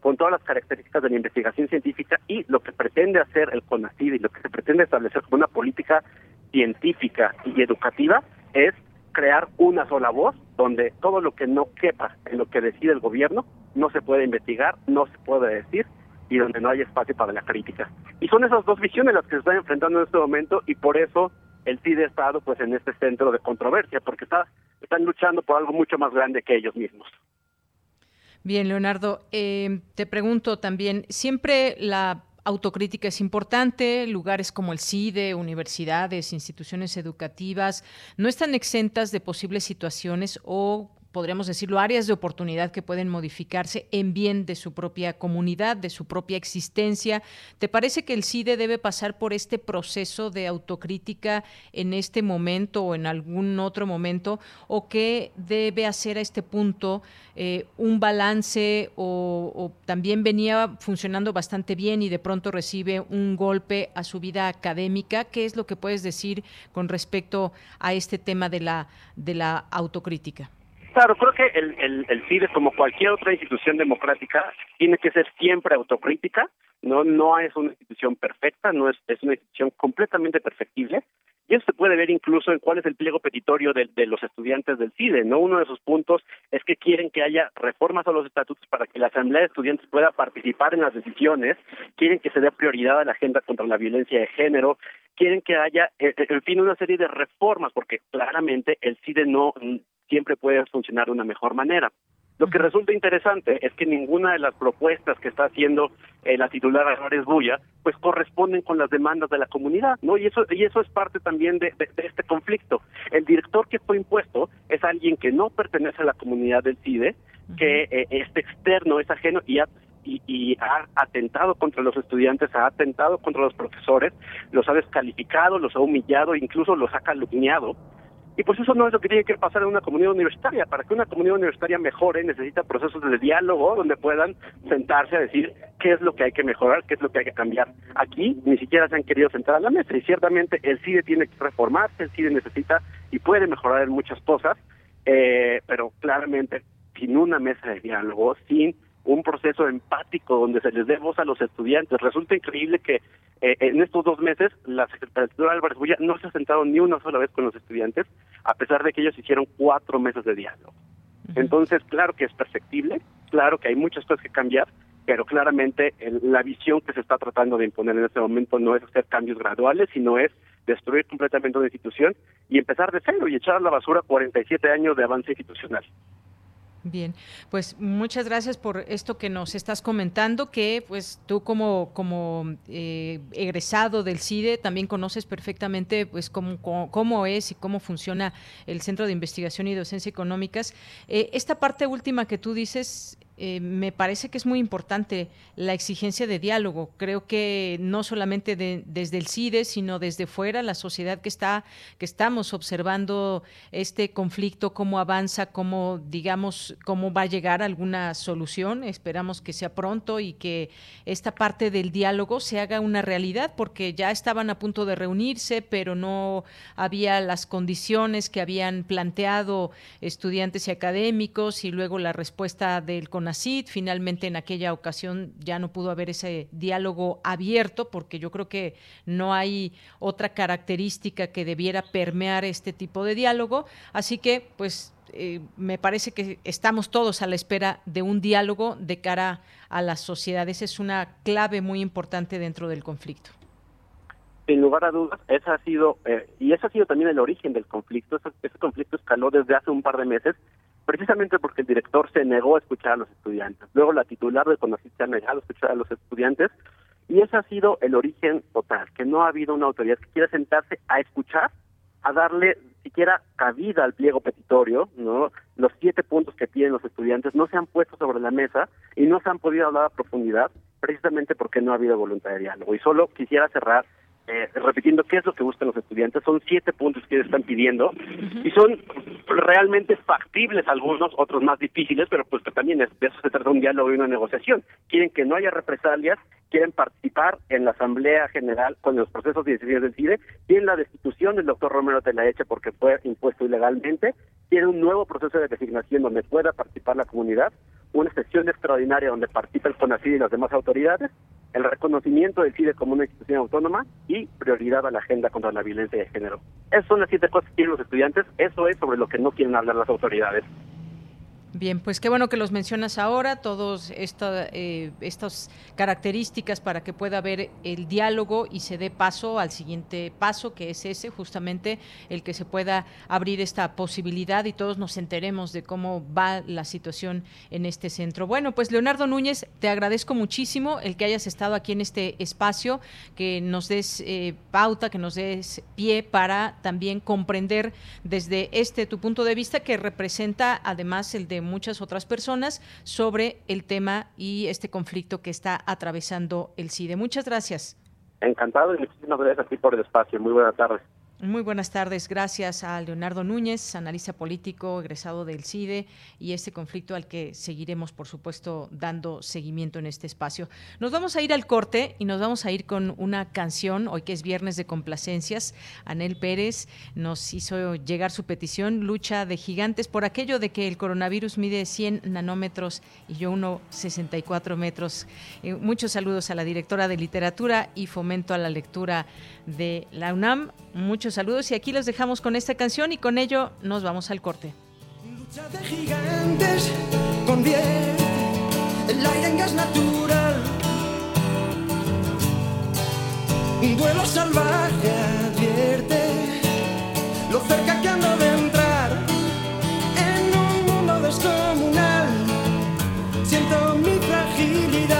S12: con, todas las características de la investigación científica y lo que pretende hacer el CONACYT y lo que se pretende establecer como una política científica y educativa es crear una sola voz donde todo lo que no quepa en lo que decide el gobierno no se puede investigar, no se puede decir y donde no hay espacio para la crítica. Y son esas dos visiones las que se están enfrentando en este momento y por eso el CIDE ha estado pues en este centro de controversia, porque está, están luchando por algo mucho más grande que ellos mismos.
S1: Bien, Leonardo, eh, te pregunto también, siempre la autocrítica es importante, lugares como el CIDE, universidades, instituciones educativas, no están exentas de posibles situaciones o podríamos decirlo, áreas de oportunidad que pueden modificarse en bien de su propia comunidad, de su propia existencia. ¿Te parece que el CIDE debe pasar por este proceso de autocrítica en este momento o en algún otro momento? ¿O qué debe hacer a este punto eh, un balance o, o también venía funcionando bastante bien y de pronto recibe un golpe a su vida académica? ¿Qué es lo que puedes decir con respecto a este tema de la, de la autocrítica?
S12: Claro, creo que el, el, el CIDE, como cualquier otra institución democrática, tiene que ser siempre autocrítica. No, no es una institución perfecta, no es, es una institución completamente perfectible. Y eso se puede ver incluso en cuál es el pliego petitorio de, de, los estudiantes del CIDE. ¿no? Uno de sus puntos es que quieren que haya reformas a los estatutos para que la Asamblea de Estudiantes pueda participar en las decisiones, quieren que se dé prioridad a la agenda contra la violencia de género, quieren que haya, en fin, una serie de reformas, porque claramente el CIDE no siempre puede funcionar de una mejor manera. Lo que resulta interesante es que ninguna de las propuestas que está haciendo eh, la titular Álvarez Bulla, pues corresponden con las demandas de la comunidad, ¿no? Y eso y eso es parte también de, de, de, este conflicto. El director que fue impuesto es alguien que no pertenece a la comunidad del CIDE, que eh, es externo, es ajeno y ha, y, y, ha atentado contra los estudiantes, ha atentado contra los profesores, los ha descalificado, los ha humillado, incluso los ha calumniado. Y pues eso no es lo que tiene que pasar en una comunidad universitaria. Para que una comunidad universitaria mejore necesita procesos de diálogo donde puedan sentarse a decir qué es lo que hay que mejorar, qué es lo que hay que cambiar. Aquí ni siquiera se han querido sentar a la mesa y ciertamente el CIDE tiene que reformarse, el CIDE necesita y puede mejorar en muchas cosas, eh, pero claramente sin una mesa de diálogo, sin un proceso empático donde se les dé voz a los estudiantes. Resulta increíble que eh, en estos dos meses la secretaria Álvarez Bulla no se ha sentado ni una sola vez con los estudiantes, a pesar de que ellos hicieron cuatro meses de diálogo. Entonces, claro que es perceptible, claro que hay muchas cosas que cambiar, pero claramente el, la visión que se está tratando de imponer en este momento no es hacer cambios graduales, sino es destruir completamente una institución y empezar de cero y echar a la basura 47 años de avance institucional.
S1: Bien, pues muchas gracias por esto que nos estás comentando, que pues tú como, como eh, egresado del CIDE también conoces perfectamente pues cómo, cómo, es y cómo funciona el Centro de Investigación y Docencia Económicas. Eh, esta parte última que tú dices eh, me parece que es muy importante la exigencia de diálogo. Creo que no solamente de, desde el CIDE, sino desde fuera, la sociedad que está, que estamos observando este conflicto, cómo avanza, cómo, digamos, cómo va a llegar alguna solución. Esperamos que sea pronto y que esta parte del diálogo se haga una realidad, porque ya estaban a punto de reunirse, pero no había las condiciones que habían planteado estudiantes y académicos, y luego la respuesta del Finalmente, en aquella ocasión ya no pudo haber ese diálogo abierto porque yo creo que no hay otra característica que debiera permear este tipo de diálogo. Así que, pues, eh, me parece que estamos todos a la espera de un diálogo de cara a la sociedad. Esa es una clave muy importante dentro del conflicto.
S12: Sin lugar a dudas, esa ha sido, eh, y ese ha sido también el origen del conflicto. Ese, ese conflicto escaló desde hace un par de meses precisamente porque el director se negó a escuchar a los estudiantes. Luego la titular de Conacit se ha negado a escuchar a los estudiantes y ese ha sido el origen total, que no ha habido una autoridad que quiera sentarse a escuchar, a darle siquiera cabida al pliego petitorio, ¿no? Los siete puntos que tienen los estudiantes no se han puesto sobre la mesa y no se han podido hablar a profundidad precisamente porque no ha habido voluntad de diálogo. Y solo quisiera cerrar eh, repitiendo qué es lo que buscan los estudiantes. Son siete puntos que están pidiendo y son realmente factibles algunos, otros más difíciles, pero pues que también es, de eso se trata un diálogo y una negociación. Quieren que no haya represalias, quieren participar en la Asamblea General con los procesos de decisión del CIDE, quieren la destitución del doctor Romero Telaeche porque fue impuesto ilegalmente, quieren un nuevo proceso de designación donde pueda participar la comunidad, una sesión extraordinaria donde participe el CONACID y las demás autoridades, el reconocimiento del CIDE como una institución autónoma y prioridad a la agenda contra la violencia de género. Esas son las siete cosas que los estudiantes, eso es sobre lo que no quieren hablar las autoridades.
S1: Bien, pues qué bueno que los mencionas ahora, todas eh, estas características para que pueda haber el diálogo y se dé paso al siguiente paso, que es ese, justamente el que se pueda abrir esta posibilidad y todos nos enteremos de cómo va la situación en este centro. Bueno, pues Leonardo Núñez, te agradezco muchísimo el que hayas estado aquí en este espacio, que nos des eh, pauta, que nos des pie para también comprender desde este tu punto de vista que representa además el de muchas otras personas sobre el tema y este conflicto que está atravesando el CIDE. Muchas gracias.
S12: Encantado y muchísimas gracias a ti por el espacio. Muy buenas tardes.
S1: Muy buenas tardes. Gracias a Leonardo Núñez, analista político, egresado del CIDE, y este conflicto al que seguiremos, por supuesto, dando seguimiento en este espacio. Nos vamos a ir al corte y nos vamos a ir con una canción, hoy que es viernes de complacencias. Anel Pérez nos hizo llegar su petición, Lucha de Gigantes, por aquello de que el coronavirus mide 100 nanómetros y yo uno 64 metros. Eh, muchos saludos a la directora de literatura y fomento a la lectura de la UNAM. Muchos saludos y aquí los dejamos con esta canción y con ello nos vamos al corte.
S13: Lucha de gigantes convierte el aire en gas natural. Un duelo salvaje advierte lo cerca que ando de entrar en un mundo descomunal. Siento mi fragilidad.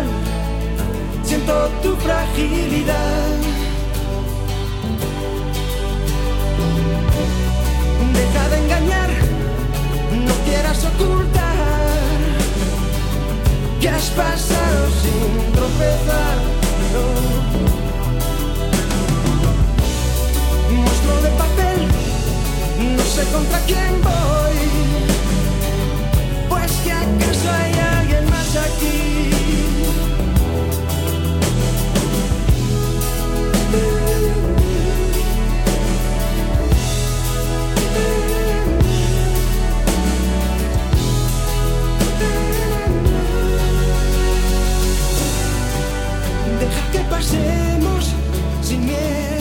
S13: Siento tu fragilidad. Deja de engañar, no quieras ocultar que has pasado sin tropezar. no. monstruo de papel, no sé contra quién voy. Pues que acaso hay alguien más aquí. Pasemos sin miedo.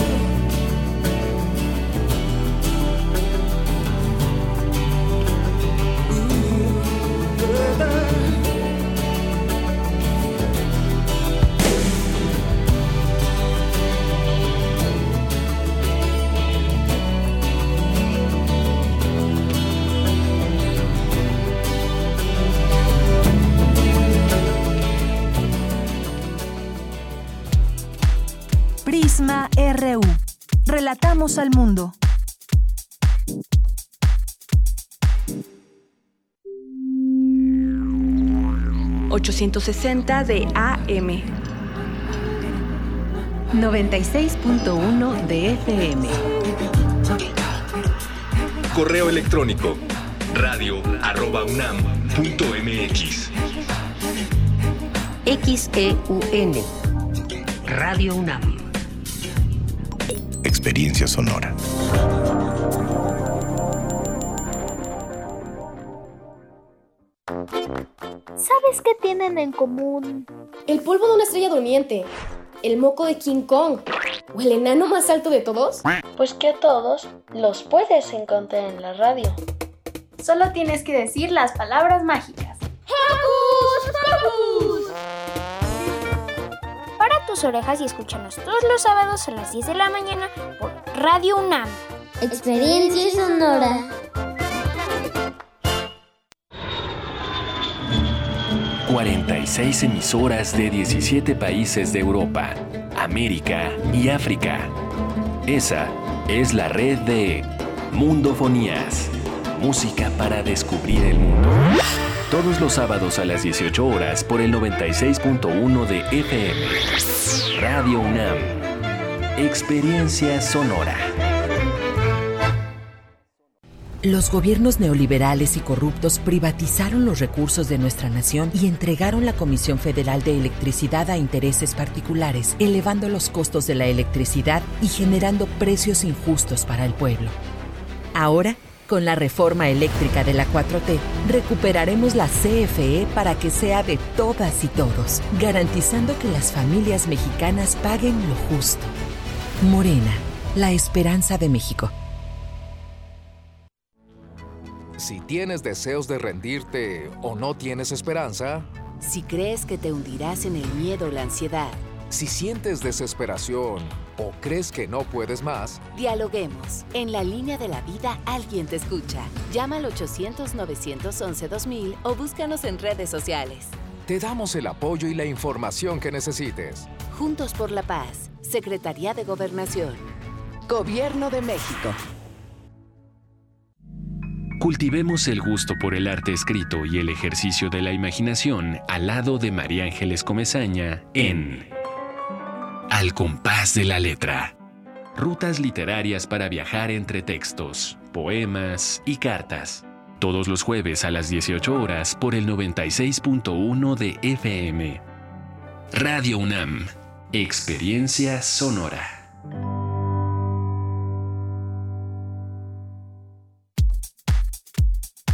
S3: Relatamos al mundo.
S14: ...860 de AM... ...96.1 de FM...
S15: Correo electrónico radio arroba unam punto mx.
S14: XEUN... Radio UNAM...
S16: Experiencia sonora.
S17: ¿Sabes qué tienen en común?
S18: El polvo de una estrella durmiente, el moco de King Kong o el enano más alto de todos.
S17: Pues que a todos los puedes encontrar en la radio.
S19: Solo tienes que decir las palabras mágicas.
S18: ¡Hocus!
S16: Tus orejas y escúchanos todos los sábados a las 10 de la mañana por Radio UNAM.
S17: Experiencia sonora.
S19: ...46 emisoras de 17 países de Europa, América y África. Esa es la red de Mundofonías. Música para descubrir el mundo. Todos los sábados a las 18 horas por el 96.1 de FM. Radio UNAM. Experiencia sonora.
S20: Los gobiernos neoliberales y corruptos privatizaron los recursos de nuestra nación y entregaron la Comisión Federal de Electricidad a intereses particulares, elevando los costos de la electricidad y generando precios injustos para el pueblo. Ahora, con la reforma eléctrica de la 4T, recuperaremos la CFE para que sea de todas y todos, garantizando que las familias mexicanas paguen lo justo. Morena, la esperanza de México.
S21: Si tienes deseos de rendirte o no tienes esperanza,
S22: si crees que te hundirás en el miedo o la ansiedad,
S21: si sientes desesperación o crees que no puedes más,
S22: dialoguemos. En la línea de la vida alguien te escucha. Llama al 800-911-2000 o búscanos en redes sociales.
S21: Te damos el apoyo y la información que necesites.
S22: Juntos por la paz, Secretaría de Gobernación.
S14: Gobierno de México.
S19: Cultivemos el gusto por el arte escrito y el ejercicio de la imaginación al lado de María Ángeles Comezaña en Al compás de la letra. Rutas literarias para viajar entre textos, poemas y cartas. Todos los jueves a las 18 horas por el 96.1 de FM. Radio UNAM. Experiencia sonora.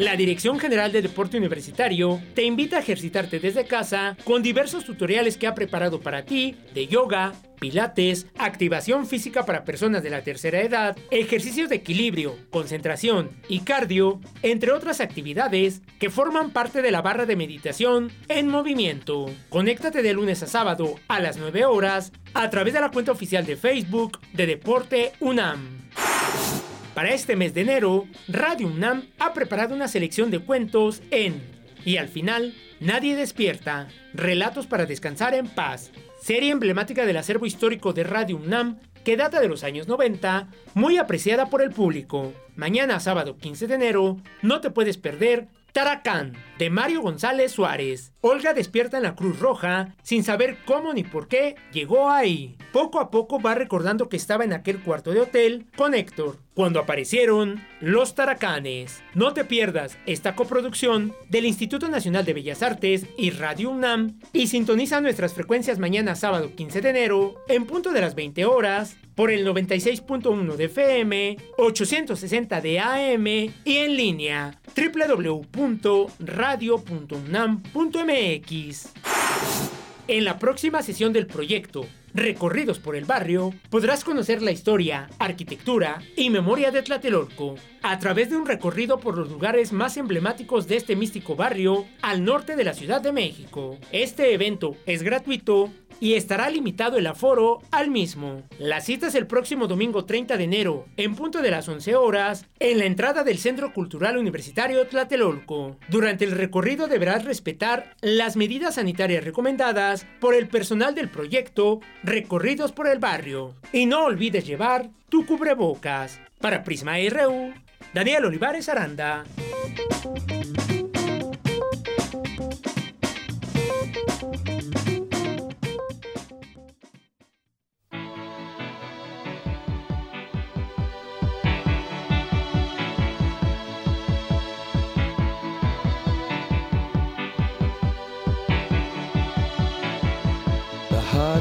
S5: La Dirección General de Deporte Universitario te invita a ejercitarte desde casa con diversos tutoriales que ha preparado para ti de yoga, pilates, activación física para personas de la tercera edad, ejercicios de equilibrio, concentración y cardio, entre otras actividades que forman parte de la barra de meditación en movimiento. Conéctate de lunes a sábado a las 9 horas a través de la cuenta oficial de Facebook de Deporte UNAM. Para este mes de enero, Radio UNAM ha preparado una selección de cuentos en Y al final, Nadie despierta, Relatos para descansar en paz, serie emblemática del acervo histórico de Radio UNAM que data de los años 90, muy apreciada por el público. Mañana, sábado 15 de enero, no te puedes perder Taracán, de Mario González Suárez. Olga despierta en la Cruz Roja sin saber cómo ni por qué llegó ahí. Poco a poco va recordando que estaba en aquel cuarto de hotel con Héctor, cuando aparecieron los Taracanes. No te pierdas esta coproducción del Instituto Nacional de Bellas Artes y Radio UNAM y sintoniza nuestras frecuencias mañana sábado 15 de enero en punto de las 20 horas por el 96.1 de FM, 860 de AM y en línea www.radio.unam.mx. En la próxima sesión del proyecto Recorridos por el Barrio, podrás conocer la historia, arquitectura y memoria de Tlatelolco a través de un recorrido por los lugares más emblemáticos de este místico barrio al norte de la Ciudad de México. Este evento es gratuito y estará limitado el aforo al mismo. La cita es el próximo domingo 30 de enero, en punto de las 11 horas, en la entrada del Centro Cultural Universitario Tlatelolco. Durante el recorrido deberás respetar las medidas sanitarias recomendadas por el personal del proyecto Recorridos por el Barrio. Y no olvides llevar tu cubrebocas. Para Prisma RU, Daniel Olivares Aranda.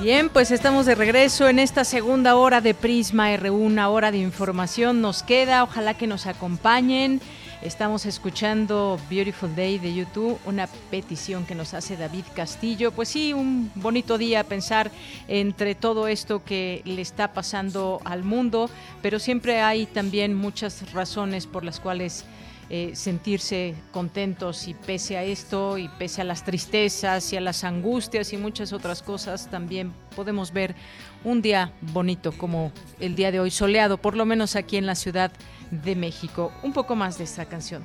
S1: Bien, pues estamos de regreso en esta segunda hora de Prisma R1, una hora de información. Nos queda, ojalá que nos acompañen. Estamos escuchando Beautiful Day de YouTube, una petición que nos hace David Castillo. Pues sí, un bonito día pensar entre todo esto que le está pasando al mundo, pero siempre hay también muchas razones por las cuales eh, sentirse contentos y pese a esto y pese a las tristezas y a las angustias y muchas otras cosas, también podemos ver un día bonito como el día de hoy, soleado, por lo menos aquí en la Ciudad de México. Un poco más de esta canción.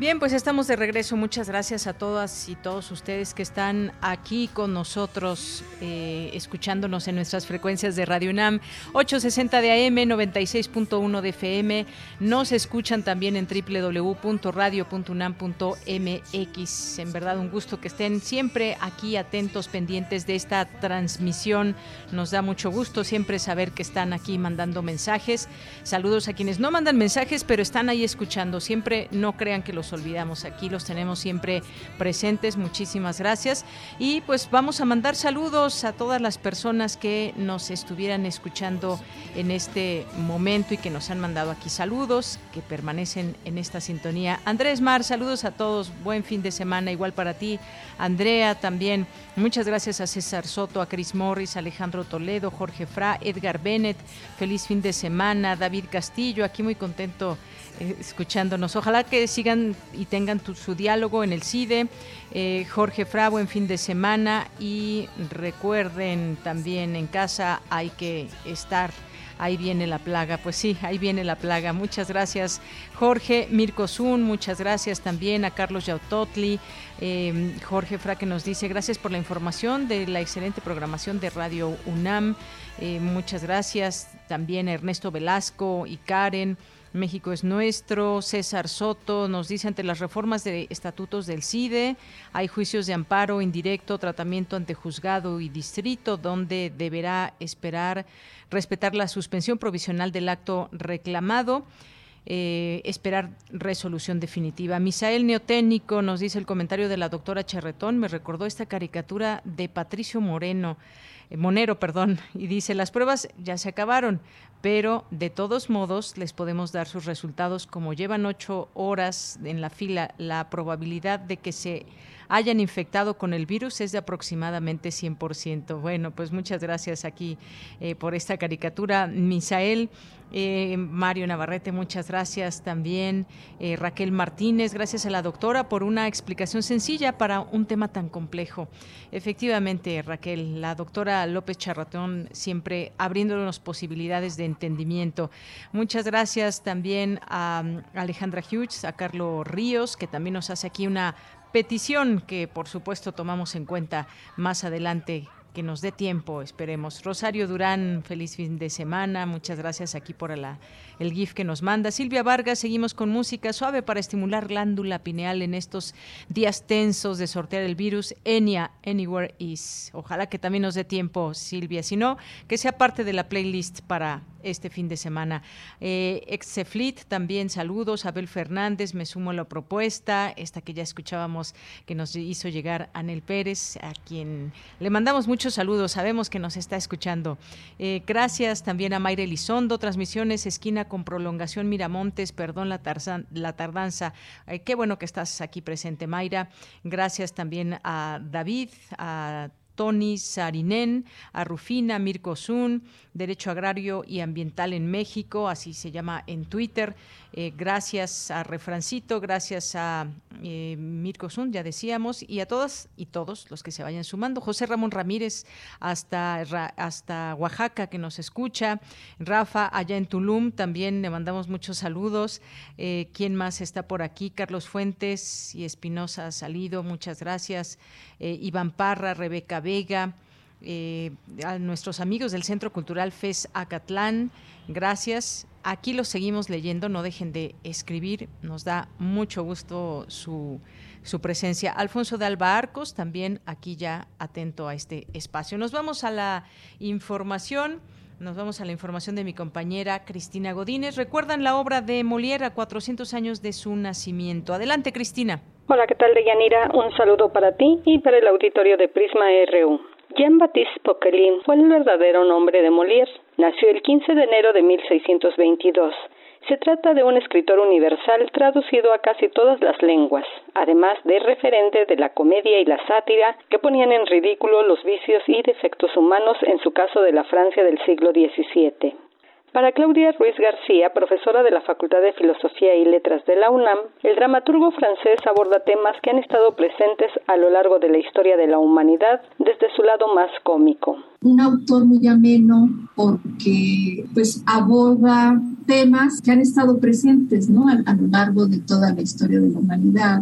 S1: Bien, pues estamos de regreso. Muchas gracias a todas y todos ustedes que están aquí con nosotros, eh, escuchándonos en nuestras frecuencias de Radio UNAM, 860 de AM, 96.1 de FM. Nos escuchan también en www.radio.unam.mx. En verdad, un gusto que estén siempre aquí atentos, pendientes de esta transmisión. Nos da mucho gusto siempre saber que están aquí mandando mensajes. Saludos a quienes no mandan mensajes, pero están ahí escuchando. Siempre no crean que los olvidamos. Aquí los tenemos siempre presentes. Muchísimas gracias. Y pues vamos a mandar saludos a todas las personas que nos estuvieran escuchando en este momento y que nos han mandado aquí saludos, que permanecen en esta sintonía. Andrés Mar, saludos a todos. Buen fin de semana, igual para ti. Andrea también. Muchas gracias a César Soto, a Chris Morris, Alejandro Toledo, Jorge Fra, Edgar Bennett. Feliz fin de semana. David Castillo, aquí muy contento escuchándonos. Ojalá que sigan y tengan su diálogo en el CIDE. Eh, Jorge Fra, buen fin de semana y recuerden también en casa hay que estar. Ahí viene la plaga, pues sí, ahí viene la plaga. Muchas gracias, Jorge Mirko Zun, muchas gracias también a Carlos Yautotli, eh, Jorge Fra que nos dice gracias por la información de la excelente programación de Radio UNAM. Eh, muchas gracias también a Ernesto Velasco y Karen. México es nuestro. César Soto nos dice ante las reformas de estatutos del CIDE hay juicios de amparo indirecto, tratamiento ante juzgado y distrito donde deberá esperar respetar la suspensión provisional del acto reclamado. eh, esperar resolución definitiva. Misael Neotécnico nos dice el comentario de la doctora Charretón, me recordó esta caricatura de Patricio Moreno, Monero, perdón, y dice, las pruebas ya se acabaron, pero de todos modos les podemos dar sus resultados. Como llevan ocho horas en la fila, la probabilidad de que se hayan infectado con el virus es de aproximadamente 100%. Bueno, pues muchas gracias aquí eh, por esta caricatura, Misael. Eh, Mario Navarrete, muchas gracias también. Eh, Raquel Martínez, gracias a la doctora por una explicación sencilla para un tema tan complejo. Efectivamente, Raquel, la doctora López Charratón siempre abriéndonos posibilidades de entendimiento. Muchas gracias también a um, Alejandra Hughes, a Carlos Ríos, que también nos hace aquí una petición que por supuesto tomamos en cuenta más adelante que nos dé tiempo, esperemos. Rosario Durán, feliz fin de semana. Muchas gracias aquí por el GIF que nos manda. Silvia Vargas, seguimos con música suave para estimular glándula pineal en estos días tensos de sortear el virus. Enya, Anywhere Is. Ojalá que también nos dé tiempo, Silvia. Si no, que sea parte de la playlist para este fin de semana. Eh, Exeflit, también saludos. Abel Fernández, me sumo a la propuesta, esta que ya escuchábamos que nos hizo llegar Anel Pérez, a quien le mandamos muchos saludos, sabemos que nos está escuchando. Eh, gracias también a Mayra Elizondo, transmisiones esquina con prolongación Miramontes, perdón la, la tardanza. qué bueno que estás aquí presente, Mayra. Gracias también a David, a Tony Sarinen, a Rufina Mirko Zun, Derecho Agrario y Ambiental en México, así se llama en Twitter. Eh, gracias a Refrancito, gracias a eh, Mirko Zun, ya decíamos, y a todas y todos los que se vayan sumando. José Ramón Ramírez hasta, hasta Oaxaca que nos escucha. Rafa allá en Tulum también le mandamos muchos saludos. Eh, ¿Quién más está por aquí? Carlos Fuentes y Espinosa salido, muchas gracias. Iván Parra, Rebeca Eh, a nuestros amigos del Centro Cultural FES Acatlán. Gracias. Aquí los seguimos leyendo, no dejen de escribir, nos da mucho gusto su, su presencia. Alfonso de Alba Arcos, también aquí ya atento a este espacio. Nos vamos a la información. Nos vamos a la información de mi compañera Cristina Godínez. Recuerdan la obra de Molière a 400 años de su nacimiento. Adelante, Cristina.
S23: Hola, ¿qué tal, Deyanira? Un saludo para ti y para el auditorio de Prisma RU. Jean-Baptiste Poquelin fue el verdadero nombre de Molière. Nació el 15 de enero de 1622. Se trata de un escritor universal traducido a casi todas las lenguas, además de referente de la comedia y la sátira que ponían en ridículo los vicios y defectos humanos en su caso de la Francia del siglo XVII. Para Claudia Ruiz García, profesora de la Facultad de Filosofía y Letras de la UNAM, el dramaturgo francés aborda temas que han estado presentes a lo largo de la historia de la humanidad desde su lado más cómico.
S24: Un autor muy ameno porque pues aborda temas que han estado presentes ¿no? a, lo largo de toda la historia de la humanidad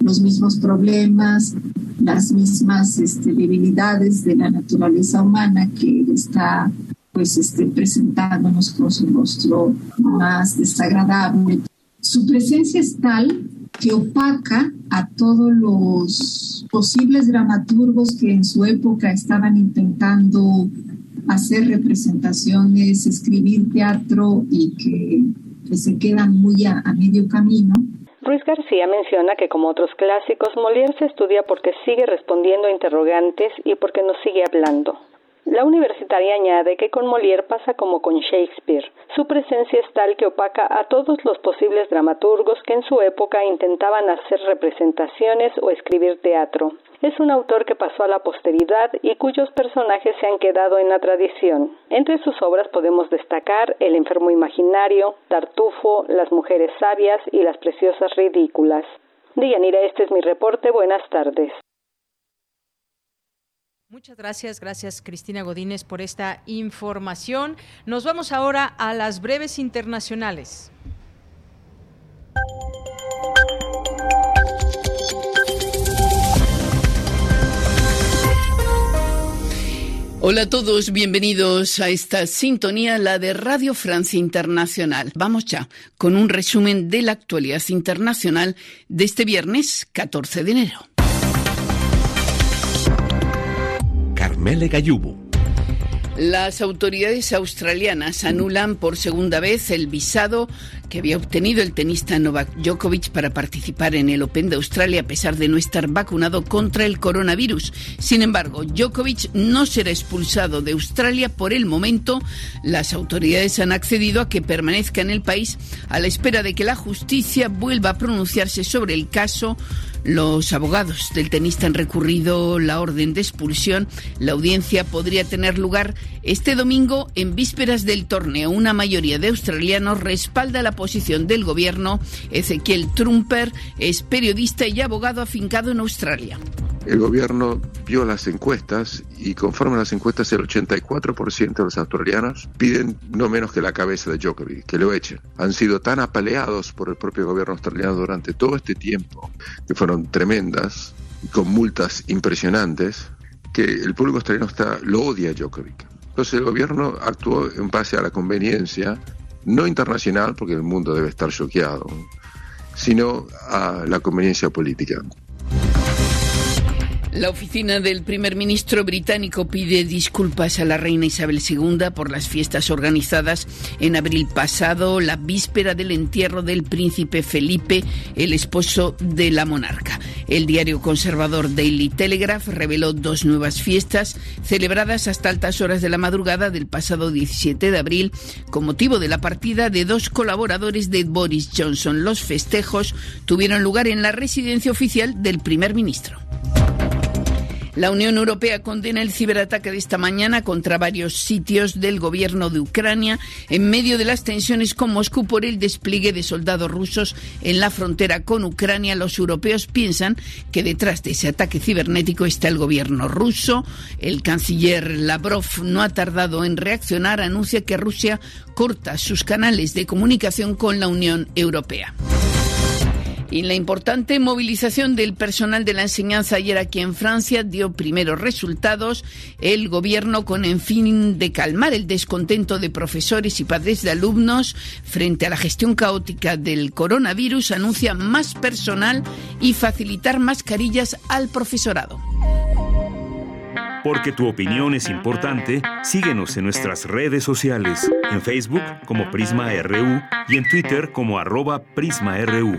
S24: los mismos problemas, las mismas este, debilidades de la naturaleza humana que está pues esté presentándonos con su rostro más desagradable. Su presencia es tal que opaca a todos los posibles dramaturgos que en su época estaban intentando hacer representaciones, escribir teatro y que, se quedan muy a, a medio camino.
S23: Ruiz García menciona que como otros clásicos, Molière se estudia porque sigue respondiendo a interrogantes y porque nos sigue hablando. La universitaria añade que con Molière pasa como con Shakespeare. Su presencia es tal que opaca a todos los posibles dramaturgos que en su época intentaban hacer representaciones o escribir teatro. Es un autor que pasó a la posteridad y cuyos personajes se han quedado en la tradición. Entre sus obras podemos destacar El enfermo imaginario, Tartufo, Las mujeres sabias y Las preciosas ridículas. Dianira, este es mi reporte. Buenas tardes.
S1: Muchas gracias, gracias Cristina Godínez por esta información. Nos vamos ahora a las breves internacionales.
S25: Hola a todos, bienvenidos a esta sintonía, la de Radio Francia Internacional. Vamos ya con un resumen de la actualidad internacional de este viernes 14 de enero. Las autoridades australianas anulan por segunda vez el visado que había obtenido el tenista Novak Djokovic para participar en el Open de Australia a pesar de no estar vacunado contra el coronavirus. Sin embargo, Djokovic no será expulsado de Australia por el momento. Las autoridades han accedido a que permanezca en el país a la espera de que la justicia vuelva a pronunciarse sobre el caso los abogados del tenista han recurrido la orden de expulsión. La audiencia podría tener lugar este domingo en vísperas del torneo. Una mayoría de australianos respalda la posición del gobierno. Ezequiel Trumper es periodista y abogado afincado en Australia.
S26: El gobierno vio las encuestas y conforme a las encuestas el 84% de los australianos piden no menos que la cabeza de Djokovic, que lo echen. Han sido tan apaleados por el propio gobierno australiano durante todo este tiempo, que fueron tremendas, con multas impresionantes, que el público australiano está, lo odia a Djokovic. Entonces el gobierno actuó en base a la conveniencia, no internacional, porque el mundo debe estar choqueado, sino a la conveniencia política.
S25: La oficina del primer ministro británico pide disculpas a la reina Isabel II por las fiestas organizadas en abril pasado, la víspera del entierro del príncipe Felipe, el esposo de la monarca. El diario conservador Daily Telegraph reveló dos nuevas fiestas celebradas hasta altas horas de la madrugada del pasado 17 de abril con motivo de la partida de dos colaboradores de Boris Johnson. Los festejos tuvieron lugar en la residencia oficial del primer ministro. La Unión Europea condena el ciberataque de esta mañana contra varios sitios del gobierno de Ucrania en medio de las tensiones con Moscú por el despliegue de soldados rusos en la frontera con Ucrania. Los europeos piensan que detrás de ese ataque cibernético está el gobierno ruso. El canciller Lavrov no ha tardado en reaccionar. Anuncia que Rusia corta sus canales de comunicación con la Unión Europea. Y la importante movilización del personal de la enseñanza ayer aquí en Francia dio primeros resultados. El gobierno, con el fin de calmar el descontento de profesores y padres de alumnos frente a la gestión caótica del coronavirus, anuncia más personal y facilitar mascarillas al profesorado.
S2: Porque tu opinión es importante, síguenos en nuestras redes sociales, en Facebook como Prisma RU y en Twitter como arroba PrismaRU.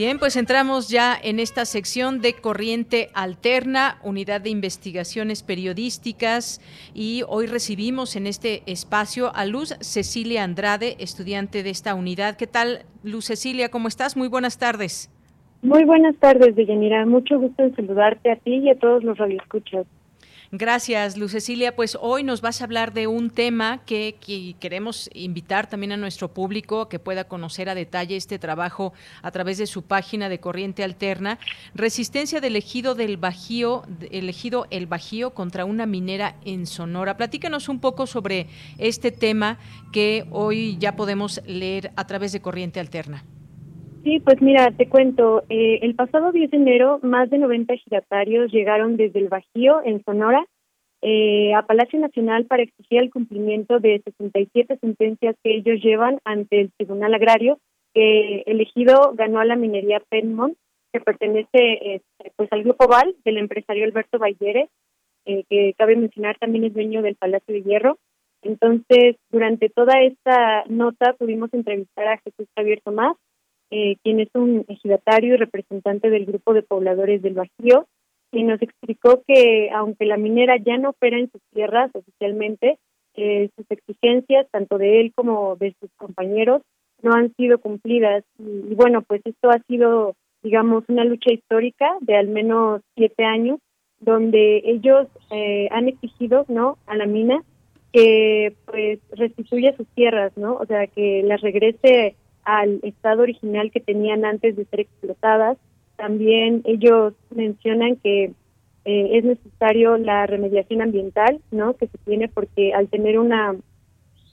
S1: Bien, pues entramos ya en esta sección de Corriente Alterna, unidad de investigaciones periodísticas, y hoy recibimos en este espacio a Luz Cecilia Andrade, estudiante de esta unidad. ¿Qué tal, Luz Cecilia? ¿Cómo estás? Muy buenas tardes.
S11: Muy buenas tardes, Deyanira. Mucho gusto en saludarte a ti y a todos los radioescuchas.
S1: Gracias, Luz Cecilia. Pues hoy nos vas a hablar de un tema que, queremos invitar también a nuestro público que pueda conocer a detalle este trabajo a través de su página de Corriente Alterna. Resistencia del ejido del Bajío, elegido el Bajío contra una minera en Sonora. Platícanos un poco sobre este tema que hoy ya podemos leer a través de Corriente Alterna.
S11: Sí, pues mira, te cuento, eh, el pasado 10 de enero más de 90 giratarios llegaron desde el Bajío, en Sonora, eh, a Palacio Nacional para exigir el cumplimiento de 67 sentencias que ellos llevan ante el Tribunal Agrario, que elegido ganó a la minería Penmont, que pertenece este, pues al grupo Val del empresario Alberto Bayere, eh, que cabe mencionar también es dueño del Palacio de Hierro. Entonces, durante toda esta nota pudimos entrevistar a Jesús Javier Tomás, eh, quien es un ejidatario y representante del grupo de pobladores del Bajío, y nos explicó que aunque la minera ya no opera en sus tierras oficialmente, eh, sus exigencias, tanto de él como de sus compañeros, no han sido cumplidas. Y, bueno, pues esto ha sido, digamos, una lucha histórica de al menos siete años, donde ellos eh, han exigido, ¿no?, a la mina que pues restituya sus tierras, ¿no? O sea, que las regrese al estado original que tenían antes de ser explotadas. También ellos mencionan que eh, es necesario la remediación ambiental, ¿no? Que se tiene porque al tener una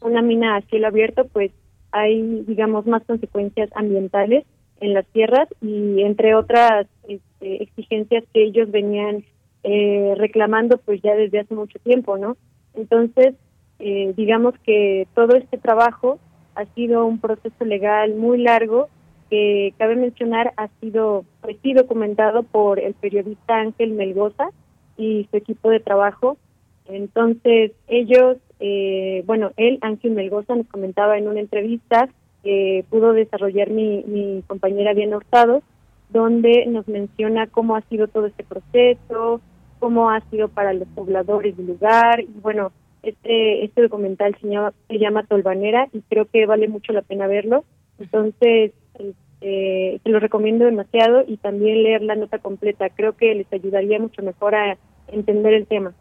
S11: una mina a cielo abierto, pues hay, digamos, más consecuencias ambientales en las tierras y entre otras este, exigencias que ellos venían eh, reclamando, pues ya desde hace mucho tiempo, ¿no? Entonces, eh, digamos que todo este trabajo ha sido un proceso legal muy largo que cabe mencionar ha sido pues, documentado por el periodista Ángel Melgoza y su equipo de trabajo. Entonces ellos, eh, bueno, él, Ángel Melgoza, nos comentaba en una entrevista que pudo desarrollar mi, mi compañera Diana Hurtado, donde nos menciona cómo ha sido todo este proceso, cómo ha sido para los pobladores del lugar, y bueno, este, este documental se llama, se llama Tolvanera y creo que vale mucho la pena verlo. Entonces, este, te lo recomiendo demasiado y también leer la nota completa. Creo que les ayudaría mucho mejor a entender el tema.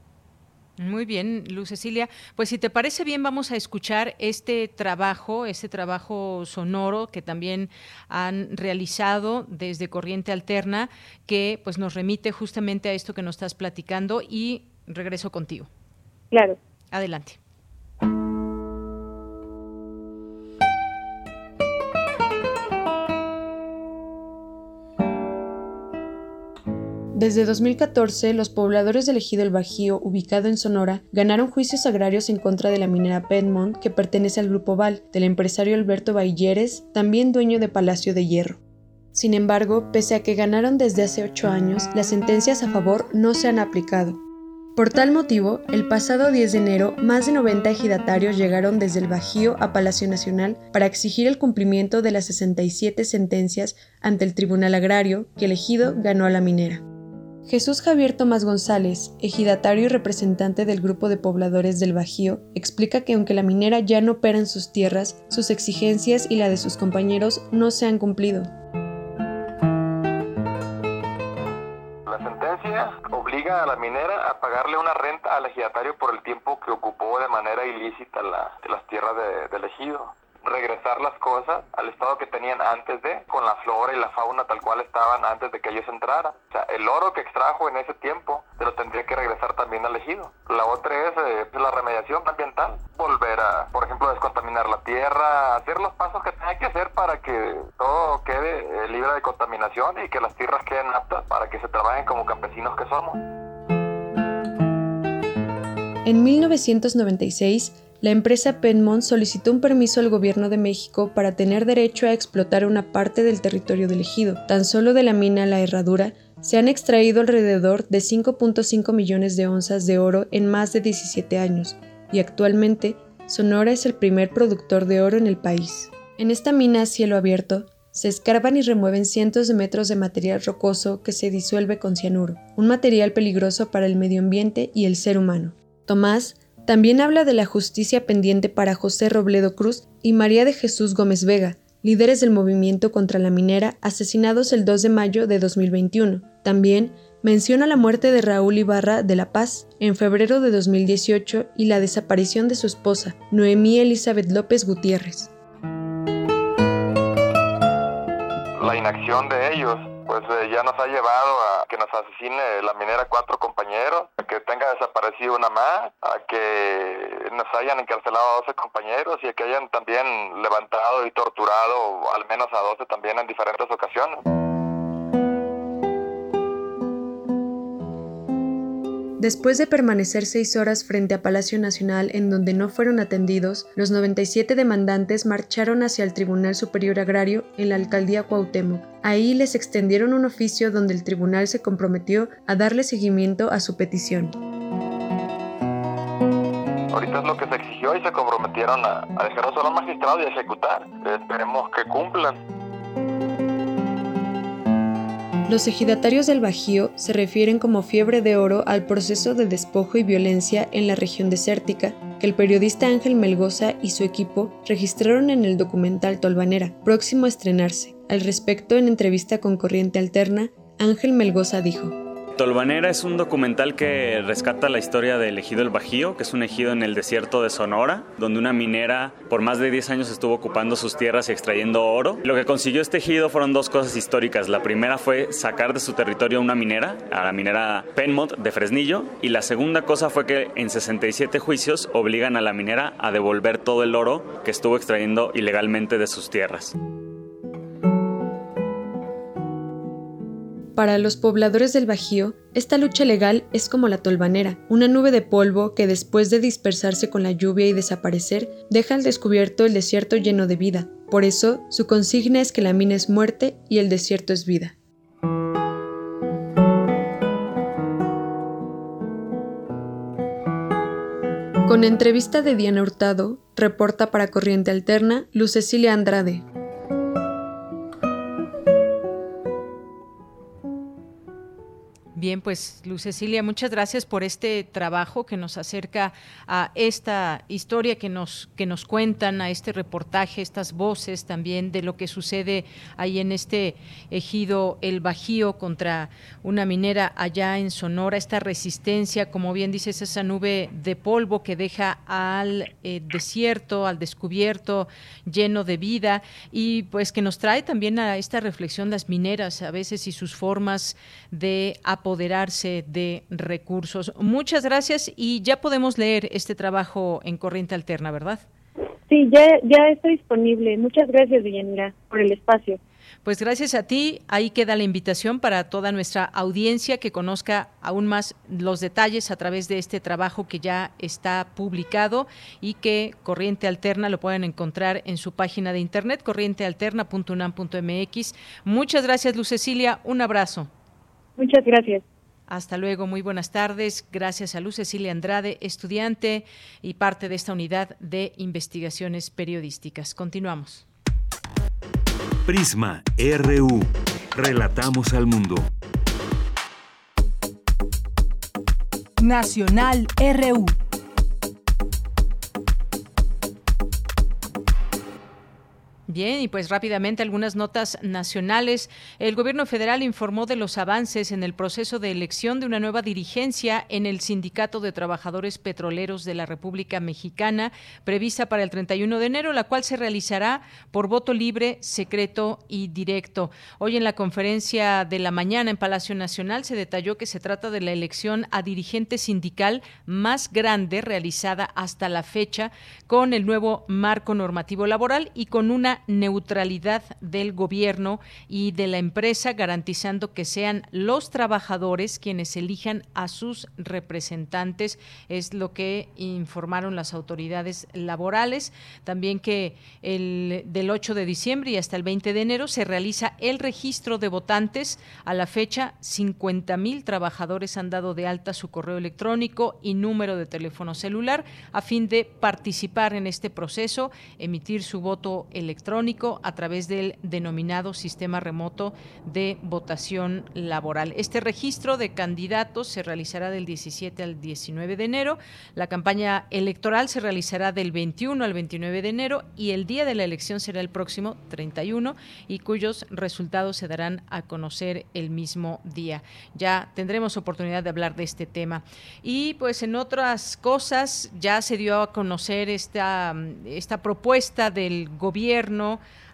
S1: Muy bien, Luz Cecilia. Pues si te parece bien, vamos a escuchar este trabajo, este trabajo sonoro que también han realizado desde Corriente Alterna, que pues nos remite justamente a esto que nos estás platicando y regreso contigo.
S11: Claro.
S1: Adelante.
S27: Desde 2014, los pobladores del ejido El Bajío, ubicado en Sonora, ganaron juicios agrarios en contra de la minera Piedmont, que pertenece al grupo Val, del empresario Alberto Bailleres, también dueño de Palacio de Hierro. Sin embargo, pese a que ganaron desde hace ocho años, las sentencias a favor no se han aplicado. Por tal motivo, el pasado 10 de enero, más de 90 ejidatarios llegaron desde el Bajío a Palacio Nacional para exigir el cumplimiento de las 67 sentencias ante el Tribunal Agrario que el ejido ganó a la minera. Jesús Javier Tomás González, ejidatario y representante del grupo de pobladores del Bajío, explica que aunque la minera ya no opera en sus tierras, sus exigencias y la de sus compañeros no se han cumplido.
S28: Obliga a la minera a pagarle una renta al ejidatario por el tiempo que ocupó de manera ilícita las tierras del ejido regresar las cosas al estado que tenían antes de, con la flora y la fauna tal cual estaban antes de que ellos entraran. O sea, el oro que extrajo en ese tiempo se lo tendría que regresar también al ejido. La otra es eh, pues, la remediación ambiental, volver a, por ejemplo, descontaminar la tierra, hacer los pasos que tenga que hacer para que todo quede eh, libre de contaminación y que las tierras queden aptas para que se trabajen como campesinos que somos.
S27: En 1996, la empresa Penmont solicitó un permiso al gobierno de México para tener derecho a explotar una parte del territorio del ejido. Tan solo de la mina La Herradura se han extraído alrededor de 5.5 millones de onzas de oro en más de 17 años, y actualmente Sonora es el primer productor de oro en el país. En esta mina a cielo abierto, se escarban y remueven cientos de metros de material rocoso que se disuelve con cianuro, un material peligroso para el medio ambiente y el ser humano. Tomás también habla de la justicia pendiente para José Robledo Cruz y María de Jesús Gómez Vega, líderes del movimiento contra la minera, asesinados el 2 de mayo de 2021. También menciona la muerte de Raúl Ibarra de La Paz en febrero de 2018 y la desaparición de su esposa, Noemí Elizabeth López Gutiérrez.
S28: La inacción de ellos pues eh, ya nos ha llevado a que nos asesine la minera cuatro compañeros, a que tenga desaparecido una más, a que nos hayan encarcelado a 12 compañeros y a que hayan también levantado y torturado al menos a 12 también en diferentes ocasiones.
S27: Después de permanecer seis horas frente a Palacio Nacional en donde no fueron atendidos, los 97 demandantes marcharon hacia el Tribunal Superior Agrario en la alcaldía Cuauhtémoc. Ahí les extendieron un oficio donde el tribunal se comprometió a darle seguimiento a su petición.
S28: Ahorita es lo que se exigió y se comprometieron a, a dejar solo al magistrado y a ejecutar. Esperemos que cumplan.
S27: Los ejidatarios del Bajío se refieren como fiebre de oro al proceso de despojo y violencia en la región desértica que el periodista Ángel Melgoza y su equipo registraron en el documental Tolvanera, próximo a estrenarse. Al respecto, en entrevista con Corriente Alterna, Ángel Melgoza dijo,
S29: Tolvanera es un documental que rescata la historia del ejido El Bajío, que es un ejido en el desierto de Sonora, donde una minera por más de 10 años estuvo ocupando sus tierras y extrayendo oro. Lo que consiguió este ejido fueron dos cosas históricas. La primera fue sacar de su territorio a una minera, a la minera Penmont de Fresnillo, y la segunda cosa fue que en 67 juicios obligan a la minera a devolver todo el oro que estuvo extrayendo ilegalmente de sus tierras.
S27: Para los pobladores del Bajío, esta lucha legal es como la tolvanera, una nube de polvo que después de dispersarse con la lluvia y desaparecer, deja al descubierto el desierto lleno de vida. Por eso, su consigna es que la mina es muerte y el desierto es vida. Con entrevista de Diana Hurtado, reporta para Corriente Alterna Luz Cecilia Andrade.
S1: Bien, pues Luz Cecilia, muchas gracias por este trabajo que nos acerca a esta historia que nos, que nos cuentan, a este reportaje, estas voces también de lo que sucede ahí en este ejido El Bajío contra una minera allá en Sonora, esta resistencia, como bien dices, esa nube de polvo que deja al eh, desierto, al descubierto, lleno de vida y pues que nos trae también a esta reflexión las mineras a veces y sus formas de apoderarse de recursos. Muchas gracias y ya podemos leer este trabajo en Corriente Alterna, ¿verdad?
S11: Sí, ya, ya está disponible. Muchas gracias, Villanira, por el espacio.
S1: Pues gracias a ti, ahí queda la invitación para toda nuestra audiencia que conozca aún más los detalles a través de este trabajo que ya está publicado y que Corriente Alterna lo pueden encontrar en su página de internet corrientealterna.unam.mx. Muchas gracias, Luz Cecilia, un abrazo.
S11: Muchas gracias.
S1: Hasta luego, muy buenas tardes. Gracias a Luz Cecilia Andrade, estudiante y parte de esta unidad de investigaciones periodísticas. Continuamos.
S2: Prisma RU. Relatamos al mundo.
S3: Nacional RU.
S1: Bien, y pues rápidamente algunas notas nacionales. El gobierno federal informó de los avances en el proceso de elección de una nueva dirigencia en el Sindicato de Trabajadores Petroleros de la República Mexicana, prevista para el 31 de enero, la cual se realizará por voto libre, secreto y directo. Hoy en la conferencia de la mañana en Palacio Nacional se detalló que se trata de la elección a dirigente sindical más grande realizada hasta la fecha con el nuevo marco normativo laboral y con una neutralidad del gobierno y de la empresa, garantizando que sean los trabajadores quienes elijan a sus representantes, es lo que informaron las autoridades laborales. También que el, del 8 de diciembre y hasta el 20 de enero se realiza el registro de votantes. A la fecha, 50 mil trabajadores han dado de alta su correo electrónico y número de teléfono celular a fin de participar en este proceso, emitir su voto electrónico a través del denominado sistema remoto de votación laboral. Este registro de candidatos se realizará del 17 al 19 de enero. La campaña electoral se realizará del 21 al 29 de enero y el día de la elección será el próximo 31 y cuyos resultados se darán a conocer el mismo día. Ya tendremos oportunidad de hablar de este tema. Y pues en otras cosas ya se dio a conocer esta, esta propuesta del gobierno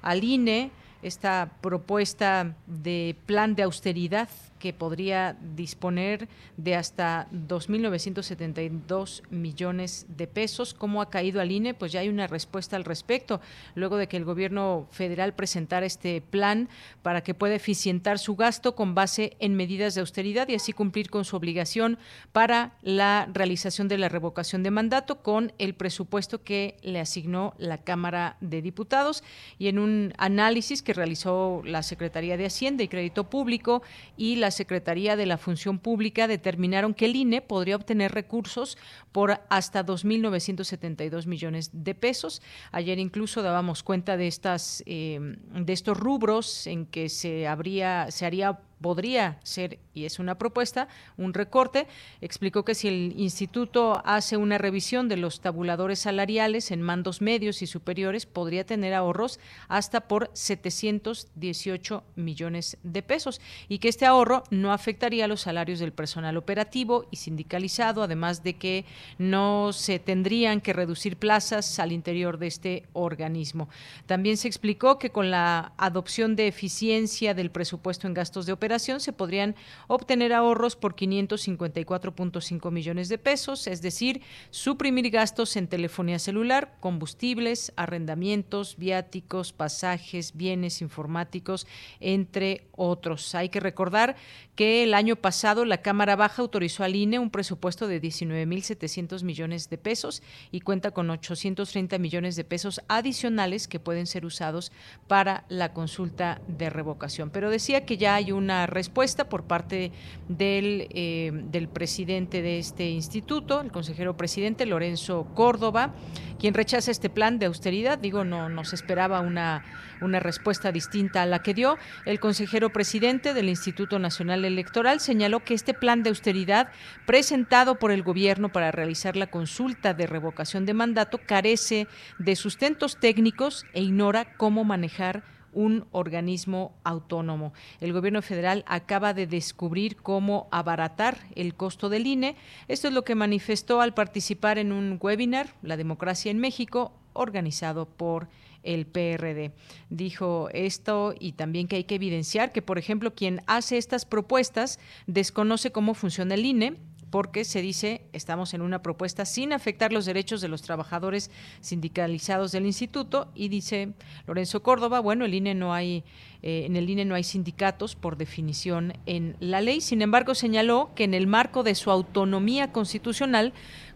S1: al INE esta propuesta de plan de austeridad que podría disponer de hasta 2.972 millones de pesos. ¿Cómo ha caído al INE? Pues ya hay una respuesta al respecto, luego de que el gobierno federal presentara este plan para que pueda eficientar su gasto con base en medidas de austeridad y así cumplir con su obligación para la realización de la revocación de mandato con el presupuesto que le asignó la Cámara de Diputados y en un análisis que realizó la Secretaría de Hacienda y Crédito Público y la Secretaría de la Función Pública determinaron que el INE podría obtener recursos por hasta 2.972 millones de pesos. Ayer incluso dábamos cuenta de estas eh, de estos rubros en que se habría se haría podría ser, y es una propuesta, un recorte. Explicó que si el instituto hace una revisión de los tabuladores salariales en mandos medios y superiores, podría tener ahorros hasta por 718 millones de pesos y que este ahorro no afectaría los salarios del personal operativo y sindicalizado, además de que no se tendrían que reducir plazas al interior de este organismo. También se explicó que con la adopción de eficiencia del presupuesto en gastos de operación, se podrían obtener ahorros por 554.5 millones de pesos, es decir, suprimir gastos en telefonía celular, combustibles, arrendamientos, viáticos, pasajes, bienes informáticos, entre otros. Hay que recordar que el año pasado la Cámara Baja autorizó al INE un presupuesto de 19.700 millones de pesos y cuenta con 830 millones de pesos adicionales que pueden ser usados para la consulta de revocación. Pero decía que ya hay una respuesta por parte del, eh, del presidente de este instituto, el consejero presidente Lorenzo Córdoba, quien rechaza este plan de austeridad. Digo, no nos esperaba una, una respuesta distinta a la que dio. El consejero presidente del Instituto Nacional Electoral señaló que este plan de austeridad presentado por el gobierno para realizar la consulta de revocación de mandato carece de sustentos técnicos e ignora cómo manejar un organismo autónomo. El gobierno federal acaba de descubrir cómo abaratar el costo del INE. Esto es lo que manifestó al participar en un webinar, La democracia en México, organizado por el PRD. Dijo esto y también que hay que evidenciar que, por ejemplo, quien hace estas propuestas desconoce cómo funciona el INE porque se dice estamos en una propuesta sin afectar los derechos de los trabajadores sindicalizados del instituto y dice Lorenzo Córdoba, bueno, el INE no hay eh, en el INE no hay sindicatos por definición en la ley. Sin embargo, señaló que en el marco de su autonomía constitucional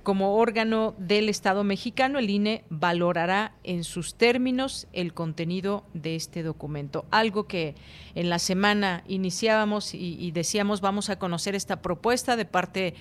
S1: como órgano del Estado mexicano, el INE valorará en sus términos el contenido de este documento. Algo que en la semana iniciábamos y, decíamos vamos a conocer esta propuesta de parte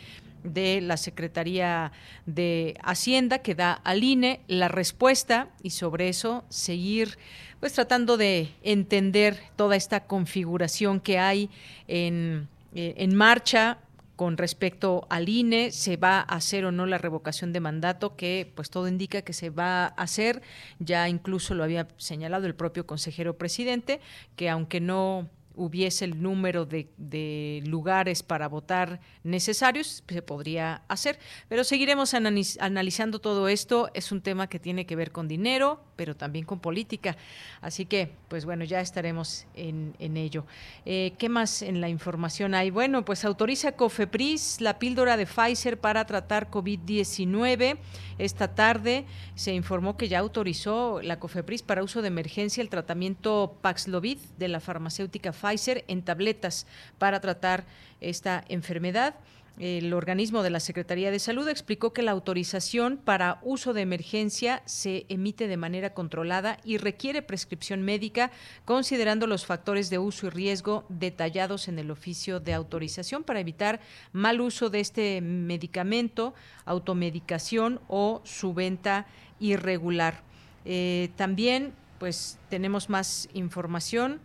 S1: de la Secretaría de Hacienda que da al INE la respuesta y sobre eso seguir pues tratando de entender toda esta configuración que hay en, eh, en marcha con respecto al INE, se va a hacer o no la revocación de mandato, que pues todo indica que se va a hacer, ya incluso lo había señalado el propio consejero presidente, que aunque no hubiese el número de, lugares para votar necesarios, se podría hacer. Pero seguiremos analizando todo esto. Es un tema que tiene que ver con dinero, pero también con política. Así que, pues bueno, ya estaremos en, ello. Eh, ¿Qué más en la información hay? Bueno, pues autoriza COFEPRIS la píldora de Pfizer para tratar COVID-19. Esta tarde se informó que ya autorizó la COFEPRIS para uso de emergencia el tratamiento Paxlovid de la farmacéutica Pfizer en tabletas para tratar esta enfermedad. El organismo de la Secretaría de Salud explicó que la autorización para uso de emergencia se emite de manera controlada y requiere prescripción médica, considerando los factores de uso y riesgo detallados en el oficio de autorización para evitar mal uso de este medicamento, automedicación o su venta irregular. Eh, también, pues, tenemos más información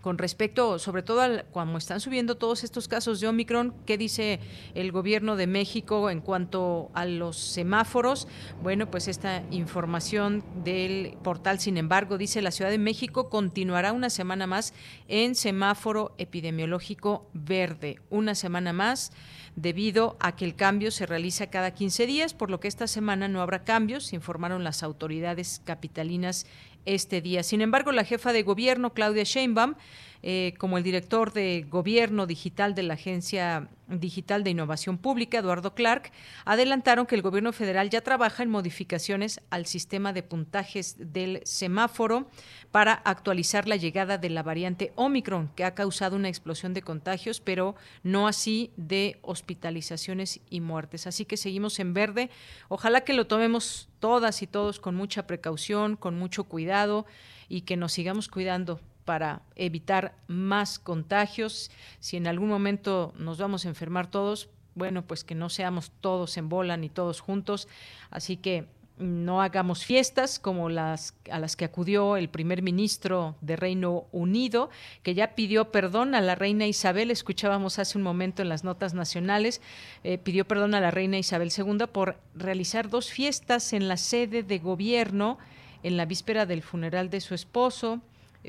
S1: con respecto, sobre todo al, cuando están subiendo todos estos casos de Omicron, ¿qué dice el gobierno de México en cuanto a los semáforos? Bueno, pues esta información del portal, sin embargo, dice la Ciudad de México continuará una semana más en semáforo epidemiológico verde, una semana más debido a que el cambio se realiza cada 15 días, por lo que esta semana no habrá cambios, informaron las autoridades capitalinas este día. Sin embargo, la jefa de gobierno, Claudia Sheinbaum, eh, como el director de Gobierno Digital de la Agencia Digital de Innovación Pública, Eduardo Clark, adelantaron que el Gobierno federal ya trabaja en modificaciones al sistema de puntajes del semáforo para actualizar la llegada de la variante Omicron, que ha causado una explosión de contagios, pero no así de hospitalizaciones y muertes. Así que seguimos en verde. Ojalá que lo tomemos todas y todos con mucha precaución, con mucho cuidado y que nos sigamos cuidando para evitar más contagios. Si en algún momento nos vamos a enfermar todos, bueno, pues que no seamos todos en bola ni todos juntos. Así que no hagamos fiestas como las a las que acudió el primer ministro de Reino Unido, que ya pidió perdón a la reina Isabel, escuchábamos hace un momento en las notas nacionales, eh, pidió perdón a la reina Isabel II por realizar dos fiestas en la sede de gobierno en la víspera del funeral de su esposo.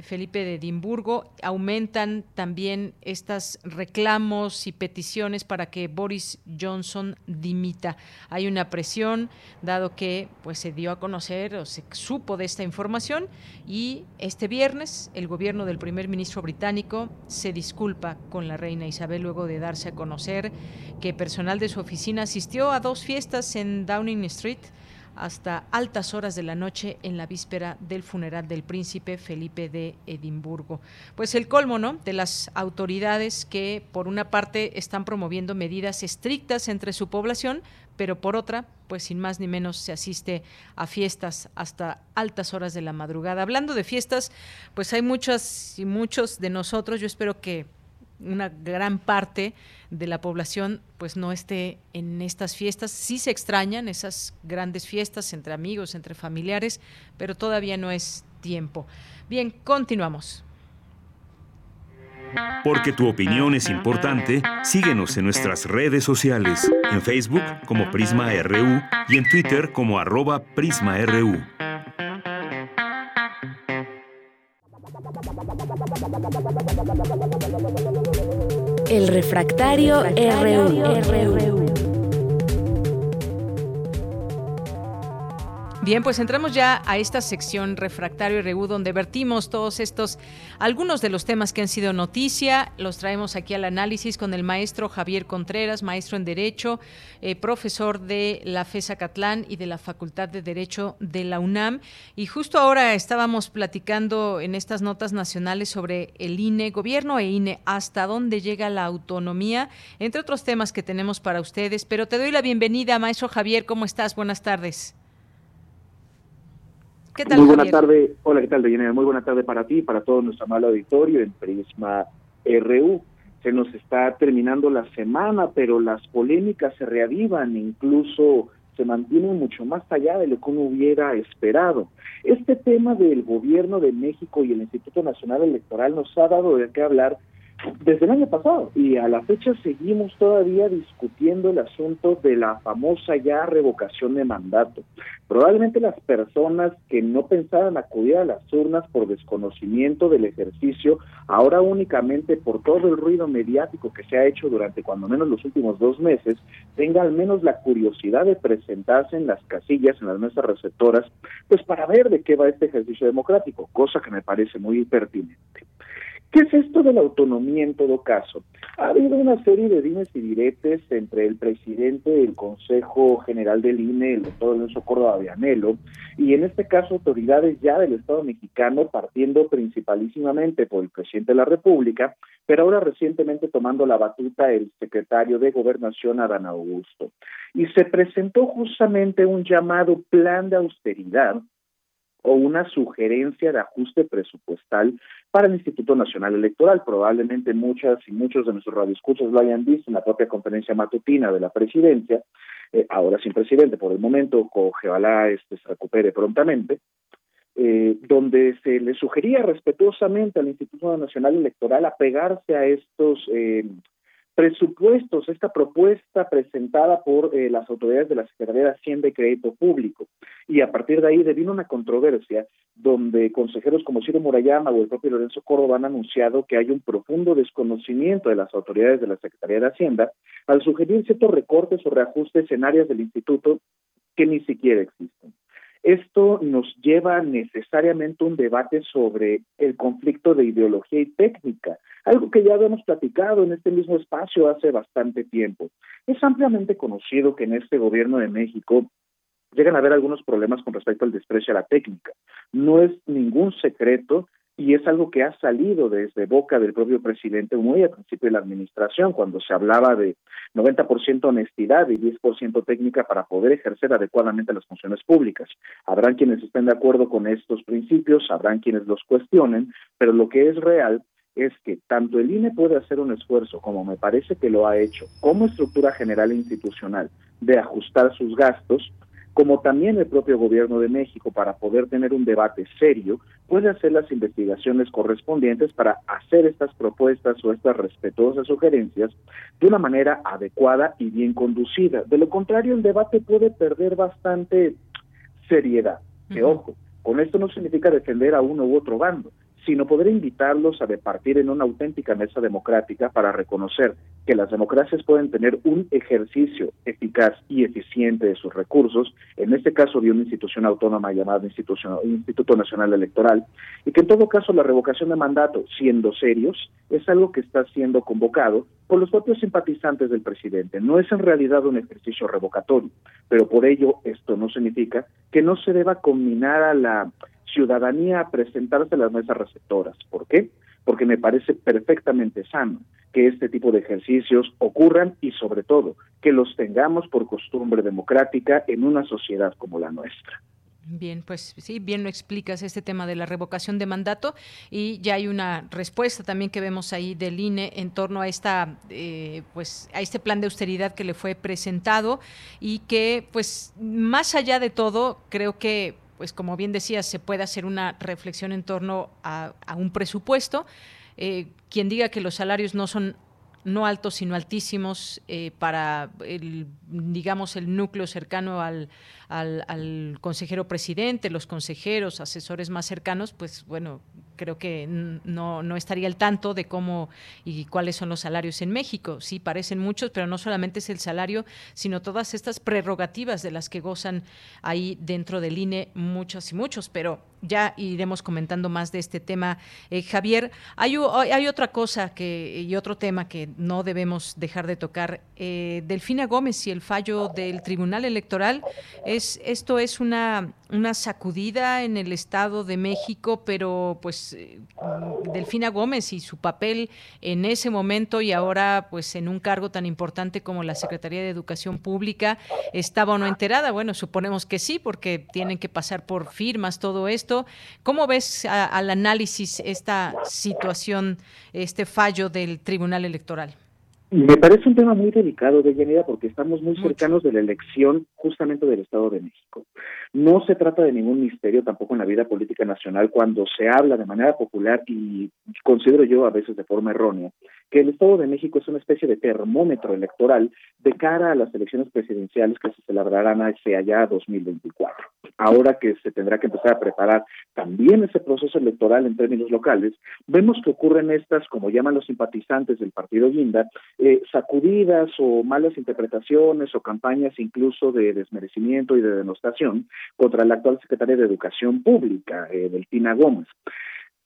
S1: Felipe de Edimburgo, aumentan también estos reclamos y peticiones para que Boris Johnson dimita. Hay una presión, dado que pues se dio a conocer o se supo de esta información y este viernes el gobierno del primer ministro británico se disculpa con la reina Isabel luego de darse a conocer que personal de su oficina asistió a dos fiestas en Downing Street hasta altas horas de la noche en la víspera del funeral del príncipe Felipe de Edimburgo. Pues el colmo, ¿no? De las autoridades que por una parte están promoviendo medidas estrictas entre su población, pero por otra, pues sin más ni menos se asiste a fiestas hasta altas horas de la madrugada. Hablando de fiestas, pues hay muchas y muchos de nosotros, yo espero que una gran parte de la población pues no esté en estas fiestas. Sí se extrañan esas grandes fiestas entre amigos, entre familiares, pero todavía no es tiempo. Bien, continuamos.
S2: Porque tu opinión es importante, síguenos en nuestras redes sociales, en Facebook como Prisma RU y en Twitter como arroba PrismaRU.
S14: El refractario, RU.
S1: Bien, pues entramos ya a esta sección Refractario RU donde vertimos todos estos, algunos de los temas que han sido noticia, los traemos aquí al análisis con el maestro Javier Contreras, maestro en Derecho, eh, profesor de la FESA Catlán y de la Facultad de Derecho de la UNAM. Y justo ahora estábamos platicando en estas notas nacionales sobre el INE, gobierno e INE, hasta dónde llega la autonomía, entre otros temas que tenemos para ustedes. Pero te doy la bienvenida, maestro Javier, ¿cómo estás? Buenas tardes.
S30: ¿Qué tal, Muy buena tarde. Hola, ¿qué tal, Deyanira? Muy buena tarde para ti y para todo nuestro amable auditorio en Prisma RU. Se nos está terminando la semana, pero las polémicas se reavivan, incluso se mantienen mucho más allá de lo que uno hubiera esperado. Este tema del gobierno de México y el Instituto Nacional Electoral nos ha dado de qué hablar desde el año pasado y a la fecha seguimos todavía discutiendo el asunto de la famosa ya revocación de mandato. Probablemente las personas que no pensaban acudir a las urnas por desconocimiento del ejercicio, ahora únicamente por todo el ruido mediático que se ha hecho durante cuando menos los últimos dos meses, tenga al menos la curiosidad de presentarse en las casillas, en las mesas receptoras, pues para ver de qué va este ejercicio democrático, cosa que me parece muy pertinente. ¿Qué es esto de la autonomía en todo caso? Ha habido una serie de dimes y diretes entre el presidente del Consejo General del INE, el doctor Alonso Córdoba Vianelo, y en este caso autoridades ya del Estado mexicano, partiendo principalísimamente por el presidente de la República, pero ahora recientemente tomando la batuta el secretario de Gobernación, Adán Augusto. Y se presentó justamente un llamado plan de austeridad o una sugerencia de ajuste presupuestal para el Instituto Nacional Electoral. Probablemente muchas y muchos de nuestros radioescuchos lo hayan visto en la propia conferencia matutina de la presidencia, eh, ahora sin presidente por el momento, ojalá este se recupere prontamente, eh, donde se le sugería respetuosamente al Instituto Nacional Electoral apegarse a estos eh, presupuestos, esta propuesta presentada por eh, las autoridades de la Secretaría de Hacienda y Crédito Público. Y a partir de ahí devino una controversia donde consejeros como Ciro Murayama o el propio Lorenzo Córdoba han anunciado que hay un profundo desconocimiento de las autoridades de la Secretaría de Hacienda al sugerir ciertos recortes o reajustes en áreas del instituto que ni siquiera existen. Esto nos lleva necesariamente a un debate sobre el conflicto de ideología y técnica, algo que ya habíamos platicado en este mismo espacio hace bastante tiempo. Es ampliamente conocido que en este gobierno de México llegan a haber algunos problemas con respecto al desprecio a la técnica. No es ningún secreto y es algo que ha salido desde boca del propio presidente muy al principio de la administración, cuando se hablaba de 90% honestidad y 10% técnica para poder ejercer adecuadamente las funciones públicas. Habrán quienes estén de acuerdo con estos principios, habrán quienes los cuestionen, pero lo que es real es que tanto el INE puede hacer un esfuerzo, como me parece que lo ha hecho, como estructura general e institucional, de ajustar sus gastos, como también el propio gobierno de México, para poder tener un debate serio, puede hacer las investigaciones correspondientes para hacer estas propuestas o estas respetuosas sugerencias de una manera adecuada y bien conducida. De lo contrario, el debate puede perder bastante seriedad. Que ojo, con esto no significa defender a uno u otro bando, sino poder invitarlos a departir en una auténtica mesa democrática para reconocer que las democracias pueden tener un ejercicio eficaz y eficiente de sus recursos, en este caso de una institución autónoma llamada Instituto Nacional Electoral, y que en todo caso la revocación de mandato, siendo serios, es algo que está siendo convocado por los propios simpatizantes del presidente. No es en realidad un ejercicio revocatorio, pero por ello esto no significa que no se deba combinar a la ciudadanía a presentarse a las mesas receptoras. ¿Por qué? Porque me parece perfectamente sano que este tipo de ejercicios ocurran y sobre todo que los tengamos por costumbre democrática en una sociedad como la nuestra.
S1: Bien, pues sí, bien lo explicas este tema de la revocación de mandato y ya hay una respuesta también que vemos ahí del INE en torno a esta, eh, pues a este plan de austeridad que le fue presentado y que, pues más allá de todo, creo que pues como bien decías, se puede hacer una reflexión en torno a, un presupuesto. Eh, quien diga que los salarios no son no altos sino altísimos eh, para el digamos el núcleo cercano al, al, consejero presidente los consejeros asesores más cercanos pues bueno creo que no, no estaría al tanto de cómo y cuáles son los salarios en México. Sí, parecen muchos, pero no solamente es el salario, sino todas estas prerrogativas de las que gozan ahí dentro del INE muchos y muchos, pero ya iremos comentando más de este tema. Eh, Javier, hay, hay, otra cosa que, y otro tema que no debemos dejar de tocar. Eh, Delfina Gómez y el fallo del Tribunal Electoral, es, esto es una, una sacudida en el Estado de México, pero pues eh, Delfina Gómez y su papel en ese momento y ahora pues en un cargo tan importante como la Secretaría de Educación Pública, ¿estaba o no enterada? Bueno, suponemos que sí, porque tienen que pasar por firmas, todo esto ¿Cómo ves al análisis esta situación, este fallo del Tribunal Electoral?
S30: Me parece un tema muy delicado, Deyanira, porque estamos muy cercanos de la elección justamente del Estado de México. No se trata de ningún misterio tampoco en la vida política nacional cuando se habla de manera popular y considero yo a veces de forma errónea que el Estado de México es una especie de termómetro electoral de cara a las elecciones presidenciales que se celebrarán hacia allá 2024. Ahora que se tendrá que empezar a preparar también ese proceso electoral en términos locales, vemos que ocurren estas, como llaman los simpatizantes del partido Guinda, eh, sacudidas o malas interpretaciones o campañas incluso de desmerecimiento y de denostación contra la actual secretaria de Educación Pública, eh, Delfina Gómez.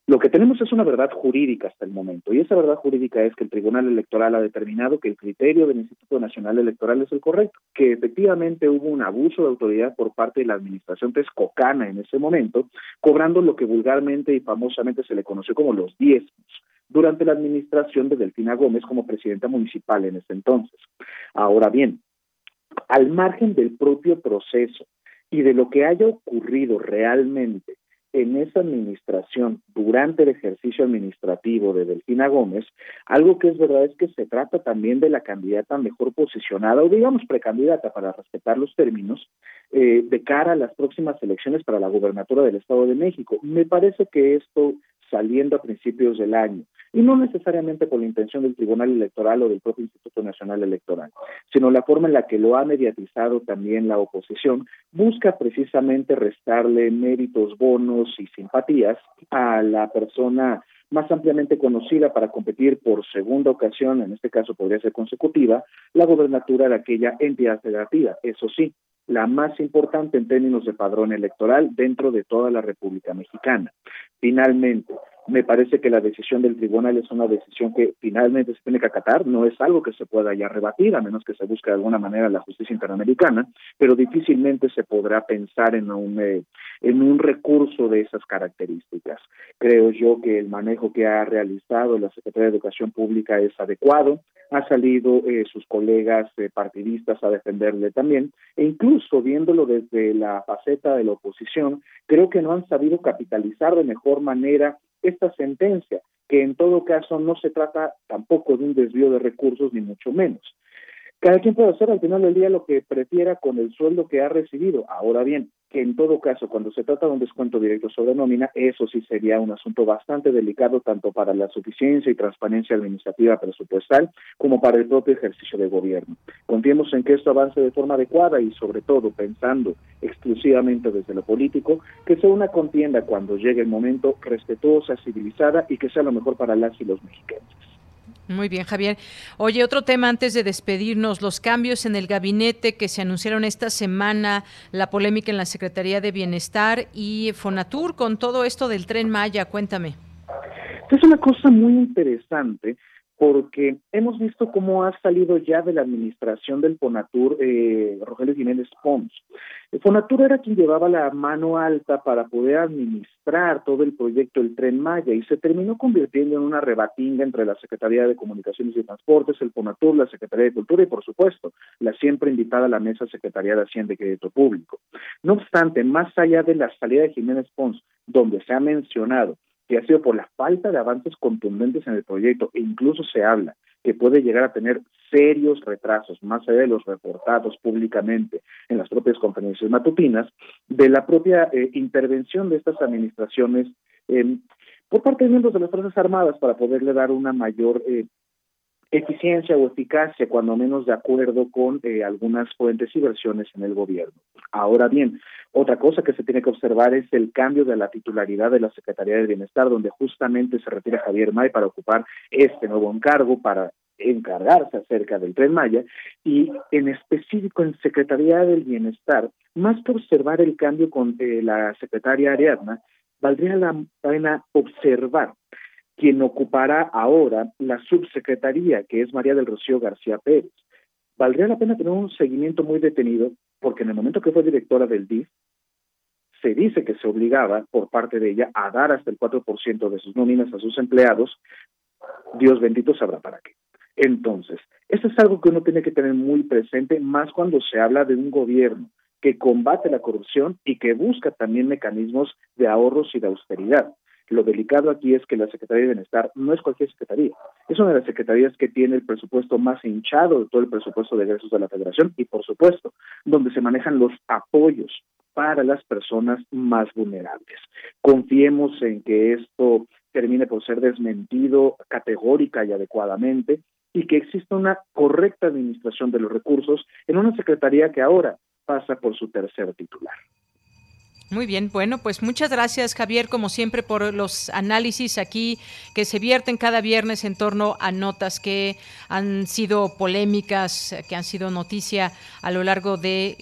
S30: Lo que tenemos es una verdad jurídica hasta el momento, y esa verdad jurídica es que el Tribunal Electoral ha determinado que el criterio del Instituto Nacional Electoral es el correcto, que efectivamente hubo un abuso de autoridad por parte de la administración tescocana en ese momento, cobrando lo que vulgarmente y famosamente se le conoció como los diezmos durante la administración de Delfina Gómez como presidenta municipal en ese entonces. Ahora bien, al margen del propio proceso y de lo que haya ocurrido realmente en esa administración, durante el ejercicio administrativo de Delfina Gómez, algo que es verdad es que se trata también de la candidata mejor posicionada, o digamos precandidata para respetar los términos, eh, de cara a las próximas elecciones para la gubernatura del Estado de México. Me parece que esto saliendo a principios del año, y no necesariamente por la intención del Tribunal Electoral o del propio Instituto Nacional Electoral, sino la forma en la que lo ha mediatizado también la oposición, busca precisamente restarle méritos, bonos y simpatías a la persona más ampliamente conocida para competir por segunda ocasión, en este caso podría ser consecutiva, la gobernatura de aquella entidad federativa. Eso sí, la más importante en términos de padrón electoral dentro de toda la República Mexicana. Finalmente, me parece que la decisión del tribunal es una decisión que finalmente se tiene que acatar, no es algo que se pueda ya rebatir, a menos que se busque de alguna manera la justicia interamericana, pero difícilmente se podrá pensar en un, eh, en un recurso de esas características. Creo yo que el manejo que ha realizado la Secretaría de Educación Pública es adecuado, ha salido eh, sus colegas eh, partidistas a defenderle también, e incluso viéndolo desde la faceta de la oposición, creo que no han sabido capitalizar de mejor manera esta sentencia, que en todo caso no se trata tampoco de un desvío de recursos, ni mucho menos. Cada quien puede hacer al final del día lo que prefiera con el sueldo que ha recibido. Ahora bien, que en todo caso, cuando se trata de un descuento directo sobre nómina, eso sí sería un asunto bastante delicado tanto para la suficiencia y transparencia administrativa presupuestal como para el propio ejercicio de gobierno. Confiemos en que esto avance de forma adecuada y sobre todo pensando exclusivamente desde lo político, que sea una contienda cuando llegue el momento respetuosa, civilizada y que sea lo mejor para las y los mexicanos.
S1: Muy bien, Javier. Oye, otro tema antes de despedirnos, los cambios en el gabinete que se anunciaron esta semana, la polémica en la Secretaría de Bienestar y Fonatur con todo esto del tren Maya, cuéntame.
S30: Es una cosa muy interesante porque hemos visto cómo ha salido ya de la administración del Fonatur eh, Rogelio Jiménez Pons. El Fonatur era quien llevaba la mano alta para poder administrar todo el proyecto del Tren Maya y se terminó convirtiendo en una rebatinga entre la Secretaría de Comunicaciones y Transportes, el Fonatur, la Secretaría de Cultura y, por supuesto, la siempre invitada a la mesa Secretaría de Hacienda y Crédito Público. No obstante, más allá de la salida de Jiménez Pons, donde se ha mencionado que ha sido por la falta de avances contundentes en el proyecto e incluso se habla que puede llegar a tener serios retrasos, más allá de los reportados públicamente en las propias conferencias matutinas, de la propia eh, intervención de estas administraciones por parte de miembros de las Fuerzas Armadas para poderle dar una mayor eh, eficiencia o eficacia, cuando menos de acuerdo con eh, algunas fuentes y versiones en el gobierno. Ahora bien, otra cosa que se tiene que observar es el cambio de la titularidad de la Secretaría de Bienestar, donde justamente se retira Javier May para ocupar este nuevo encargo para encargarse acerca del Tren Maya y en específico en Secretaría del Bienestar, más que observar el cambio con eh, la secretaria Ariadna, valdría la pena observar quien ocupará ahora la subsecretaría, que es María del Rocío García Pérez. Valdría la pena tener un seguimiento muy detenido, porque en el momento que fue directora del DIF, se dice que se obligaba por parte de ella a dar hasta el 4% de sus nóminas a sus empleados. Dios bendito sabrá para qué. Entonces, eso es algo que uno tiene que tener muy presente, más cuando se habla de un gobierno que combate la corrupción y que busca también mecanismos de ahorros y de austeridad. Lo delicado aquí es que la Secretaría de Bienestar no es cualquier secretaría, es una de las secretarías que tiene el presupuesto más hinchado de todo el presupuesto de egresos de la Federación y, por supuesto, donde se manejan los apoyos para las personas más vulnerables. Confiemos en que esto termine por ser desmentido categórica y adecuadamente y que exista una correcta administración de los recursos en una secretaría que ahora pasa por su tercer titular.
S1: Muy bien, bueno, pues muchas gracias Javier, como siempre, por los análisis aquí que se vierten cada viernes en torno a notas que han sido polémicas, que han sido noticia a lo largo de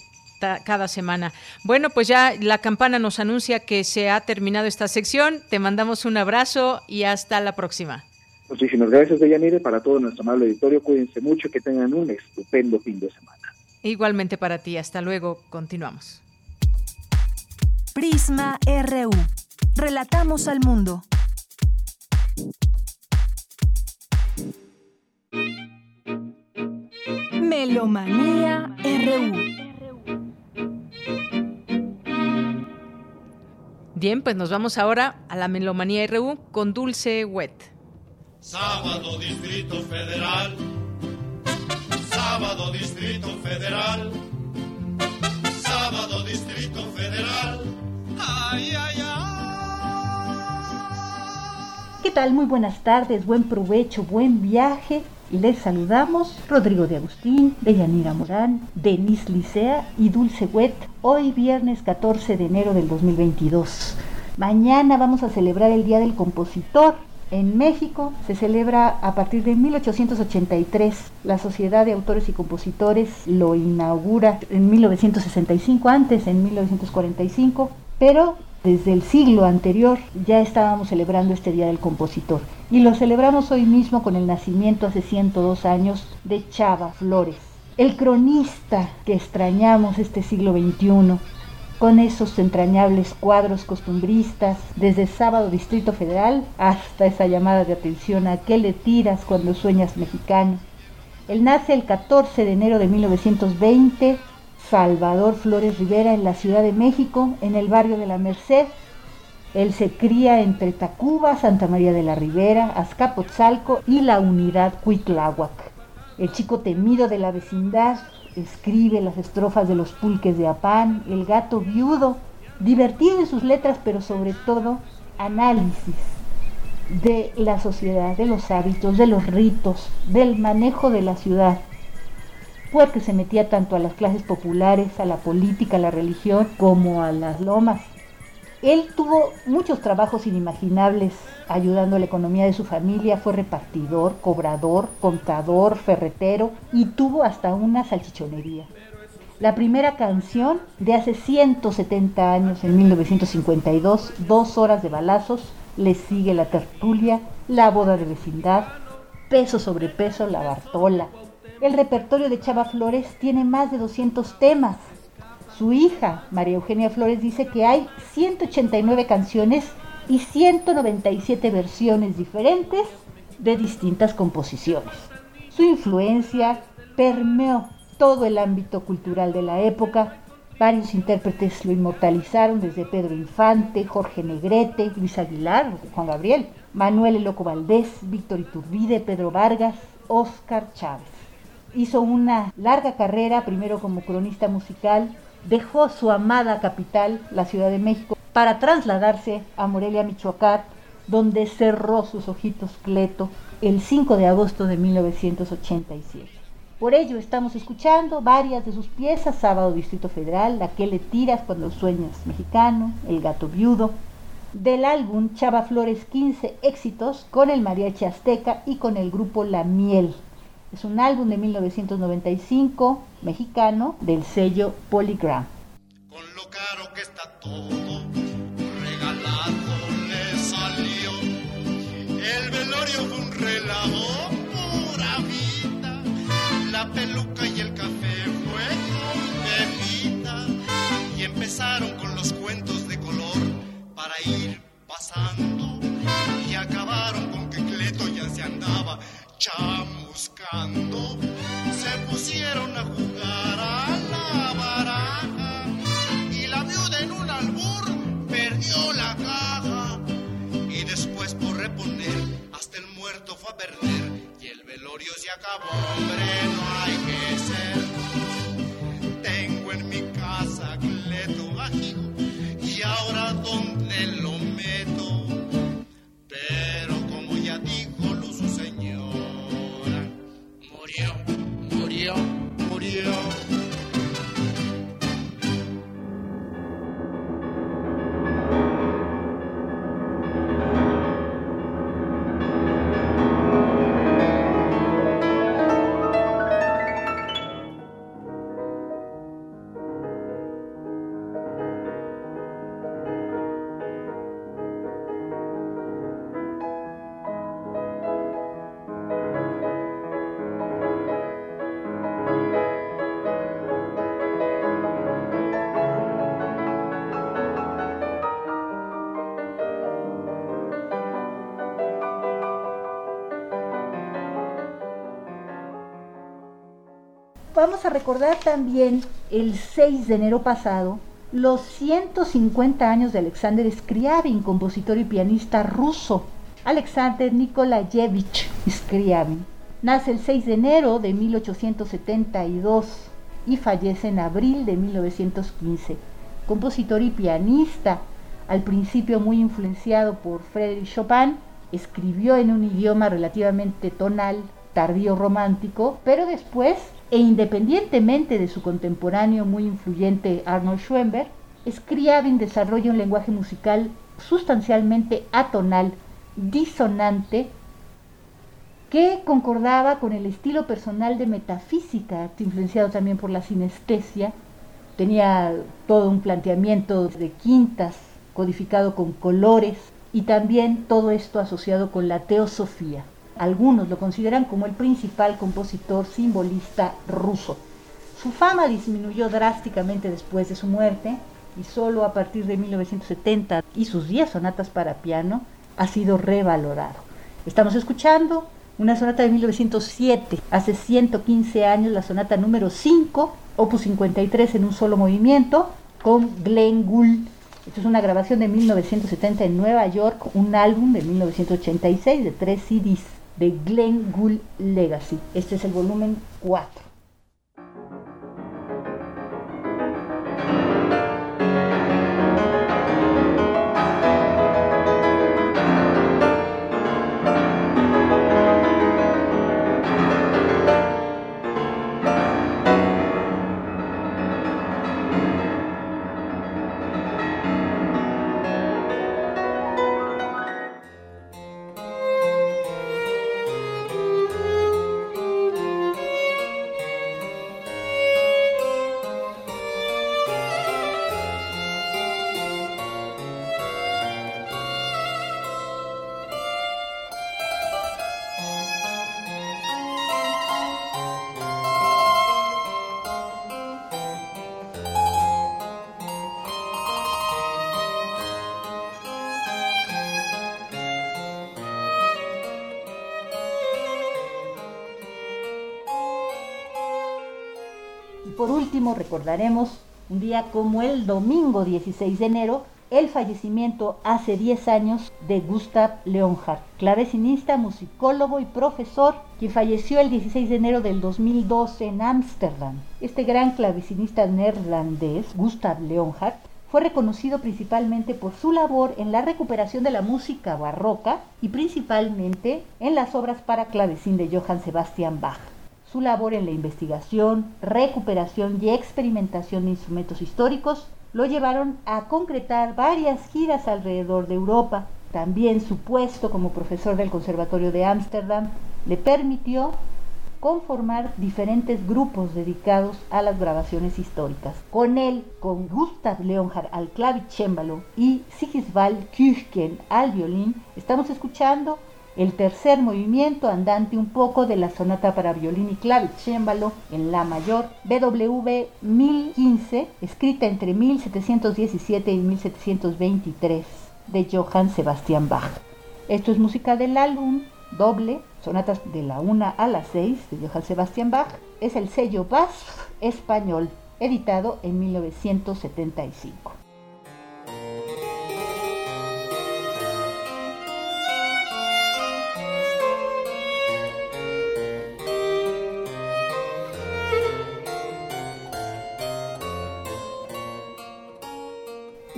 S1: cada semana. Bueno, pues ya la campana nos anuncia que se ha terminado esta sección. Te mandamos un abrazo y hasta la próxima.
S30: Muchísimas gracias, Deyanire, para todo nuestro amable auditorio. Cuídense mucho y que tengan un estupendo fin de semana.
S1: Igualmente para ti. Hasta luego. Continuamos.
S3: Prisma RU. Relatamos al mundo. Melomanía RU.
S1: Bien, pues nos vamos ahora a la Melomanía RU con Dulce Wet.
S31: Sábado Distrito Federal. Sábado Distrito Federal. Sábado Distrito Federal.
S32: ¿Qué tal? Muy buenas tardes, buen provecho, buen viaje. Les saludamos Rodrigo de Agustín, Deyanira Morán, Denise Licea y Dulce Wet. Hoy viernes 14 de enero del 2022. Mañana vamos a celebrar el Día del Compositor. En México se celebra a partir de 1883. La Sociedad de Autores y Compositores lo inaugura en 1965, antes en 1945 pero desde el siglo anterior ya estábamos celebrando este Día del Compositor y lo celebramos hoy mismo con el nacimiento hace 102 años de Chava Flores, el cronista que extrañamos este siglo XXI, con esos entrañables cuadros costumbristas, desde Sábado Distrito Federal hasta esa llamada de atención a qué le tiras cuando sueñas mexicano. Él nace el 14 de enero de 1920 Salvador Flores Rivera en la Ciudad de México, en el barrio de la Merced. Él se cría entre Tacuba, Santa María de la Ribera, Azcapotzalco y la unidad Cuitláhuac. El chico temido de la vecindad escribe las estrofas de los pulques de Apán, el gato viudo, divertido en sus letras, pero sobre todo análisis de la sociedad, de los hábitos, de los ritos, del manejo de la ciudad porque se metía tanto a las clases populares, a la política, a la religión, como a las lomas. Él tuvo muchos trabajos inimaginables ayudando a la economía de su familia, fue repartidor, cobrador, contador, ferretero y tuvo hasta una salchichonería. La primera canción de hace 170 años, en 1952, Dos horas de balazos, le sigue la tertulia, La boda de vecindad, Peso sobre peso, La Bartola, el repertorio de Chava Flores tiene más de 200 temas. Su hija, María Eugenia Flores, dice que hay 189 canciones y 197 versiones diferentes de distintas composiciones. Su influencia permeó todo el ámbito cultural de la época. Varios intérpretes lo inmortalizaron, desde Pedro Infante, Jorge Negrete, Luis Aguilar, Juan Gabriel, Manuel Loco Valdés, Víctor Iturbide, Pedro Vargas, Oscar Chávez hizo una larga carrera, primero como cronista musical, dejó su amada capital, la Ciudad de México, para trasladarse a Morelia, Michoacán, donde cerró sus ojitos Cleto el 5 de agosto de 1987. Por ello estamos escuchando varias de sus piezas, Sábado Distrito Federal, La que le tiras cuando sueñas mexicano, El gato viudo, del álbum Chava Flores 15 éxitos con el mariachi azteca y con el grupo La Miel. Es un álbum de 1995 mexicano del sello Polygram.
S31: Con lo caro que está todo, regalado le salió. El velorio fue un relajo, pura vida. La peluca y el café fue bebida. Y empezaron con los cuentos de color para ir pasando. Y acabaron con que Cleto ya se andaba Se pusieron a jugar a la baraja. Y la viuda en un albur perdió la caja. Y después por reponer, hasta el muerto fue a perder. Y el velorio se acabó, hombre, no hay que ser. Tengo en mi casa Cleto bajijo. Y ahora dónde lo Yeah.
S32: Vamos a recordar también el 6 de enero pasado los 150 años de Alexander Scriabin, compositor y pianista ruso. Alexander Nikolayevich Scriabin nace el 6 de enero de 1872 y fallece en abril de 1915. Compositor y pianista, al principio muy influenciado por Frédéric Chopin, escribió en un idioma relativamente tonal, tardío romántico, pero después, e independientemente de su contemporáneo muy influyente Arnold Schoenberg, Scriabin desarrolla un lenguaje musical sustancialmente atonal, disonante, que concordaba con el estilo personal de metafísica, influenciado también por la sinestesia. Tenía todo un planteamiento de quintas codificado con colores y también todo esto asociado con la teosofía. Algunos lo consideran como el principal compositor simbolista ruso. Su fama disminuyó drásticamente después de su muerte y solo a partir de 1970 y sus 10 sonatas para piano ha sido revalorado. Estamos escuchando una sonata de 1907, hace 115 años, la sonata número 5, opus 53 en un solo movimiento, con Glenn Gould. Esto es una grabación de 1970 en Nueva York, un álbum de 1986 de tres CDs de Glenn Gould Legacy. Este es el volumen 4. Recordaremos un día como el domingo 16 de enero, el fallecimiento hace 10 años de Gustav Leonhardt, clavecinista, musicólogo y profesor, quien falleció el 16 de enero del 2012 en Ámsterdam. Este gran clavecinista neerlandés, Gustav Leonhardt, fue reconocido principalmente por su labor en la recuperación de la música barroca y principalmente en las obras para clavecín de Johann Sebastian Bach. Su labor en la investigación, recuperación y experimentación de instrumentos históricos lo llevaron a concretar varias giras alrededor de Europa. También su puesto como profesor del Conservatorio de Ámsterdam le permitió conformar diferentes grupos dedicados a las grabaciones históricas. Con él, con Gustav Leonhard al clavicémbalo y Sigisvald Küchken al violín, estamos escuchando el tercer movimiento andante un poco de la sonata para violín y clavicémbalo en la mayor BW 1015, escrita entre 1717 y 1723 de Johann Sebastian Bach. Esto es música del álbum doble, sonatas de la 1 a la 6 de Johann Sebastian Bach, es el sello BASF español, editado en 1975.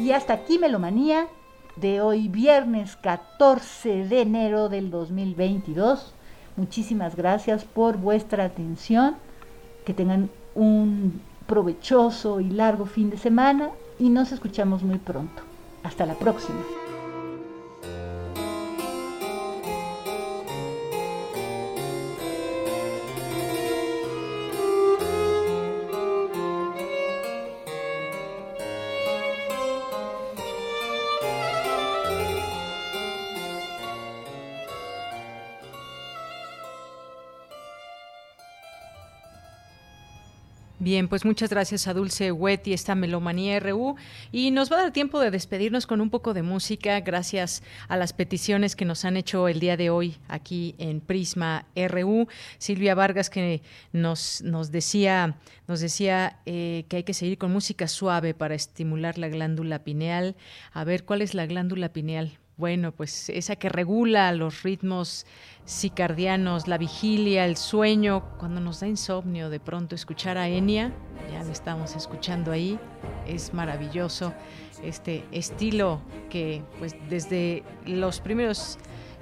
S32: Y hasta aquí Melomanía de hoy viernes 14 de enero del 2022. Muchísimas gracias por vuestra atención. Que tengan un provechoso y largo fin de semana y nos escuchamos muy pronto. Hasta la próxima.
S1: Bien, pues muchas gracias a Dulce Wet y esta Melomanía RU. Y nos va a dar tiempo de despedirnos con un poco de música, gracias a las peticiones que nos han hecho el día de hoy aquí en Prisma RU. Silvia Vargas que nos, nos decía, nos decía eh, que hay que seguir con música suave para estimular la glándula pineal. A ver, ¿cuál es la glándula pineal? Bueno, pues esa que regula los ritmos cicardianos, la vigilia, el sueño, cuando nos da insomnio, de pronto escuchar a Enya, ya lo estamos escuchando ahí, es maravilloso este estilo que pues desde los primeros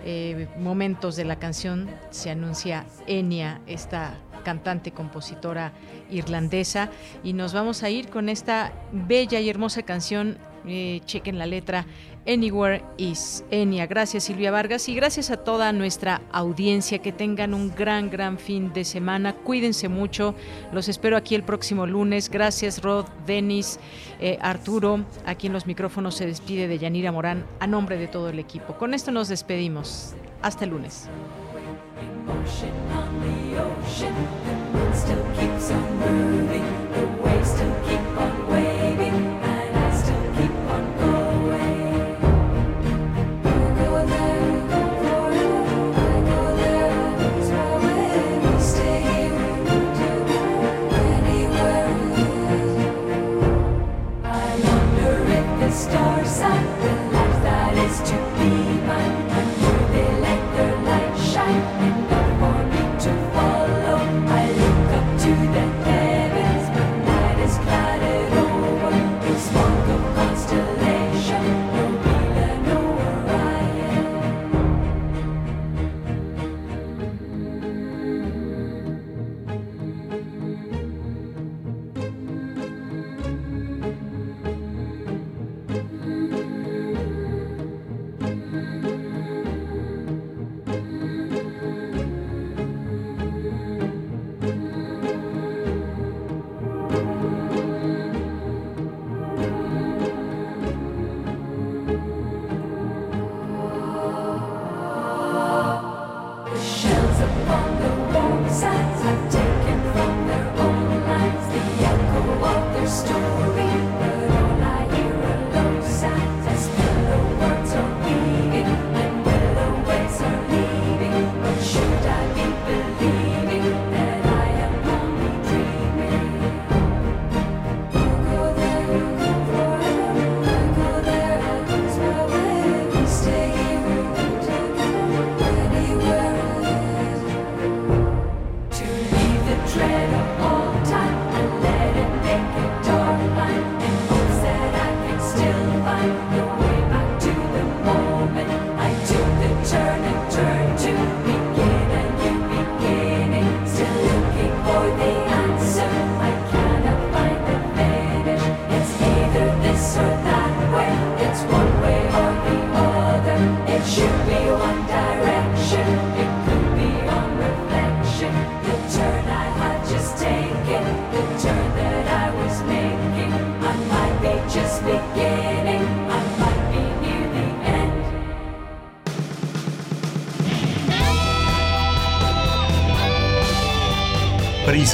S1: eh, momentos de la canción se anuncia Enya, esta cantante, compositora irlandesa, y nos vamos a ir con esta bella y hermosa canción, eh, chequen la letra, Anywhere is Enya. Gracias Silvia Vargas y gracias a toda nuestra audiencia. Que tengan un gran, gran fin de semana. Cuídense mucho. Los espero aquí el próximo lunes. Gracias Rod, Denis, eh, Arturo. Aquí en los micrófonos se despide de Yanira Morán a nombre de todo el equipo. Con esto nos despedimos. Hasta el lunes.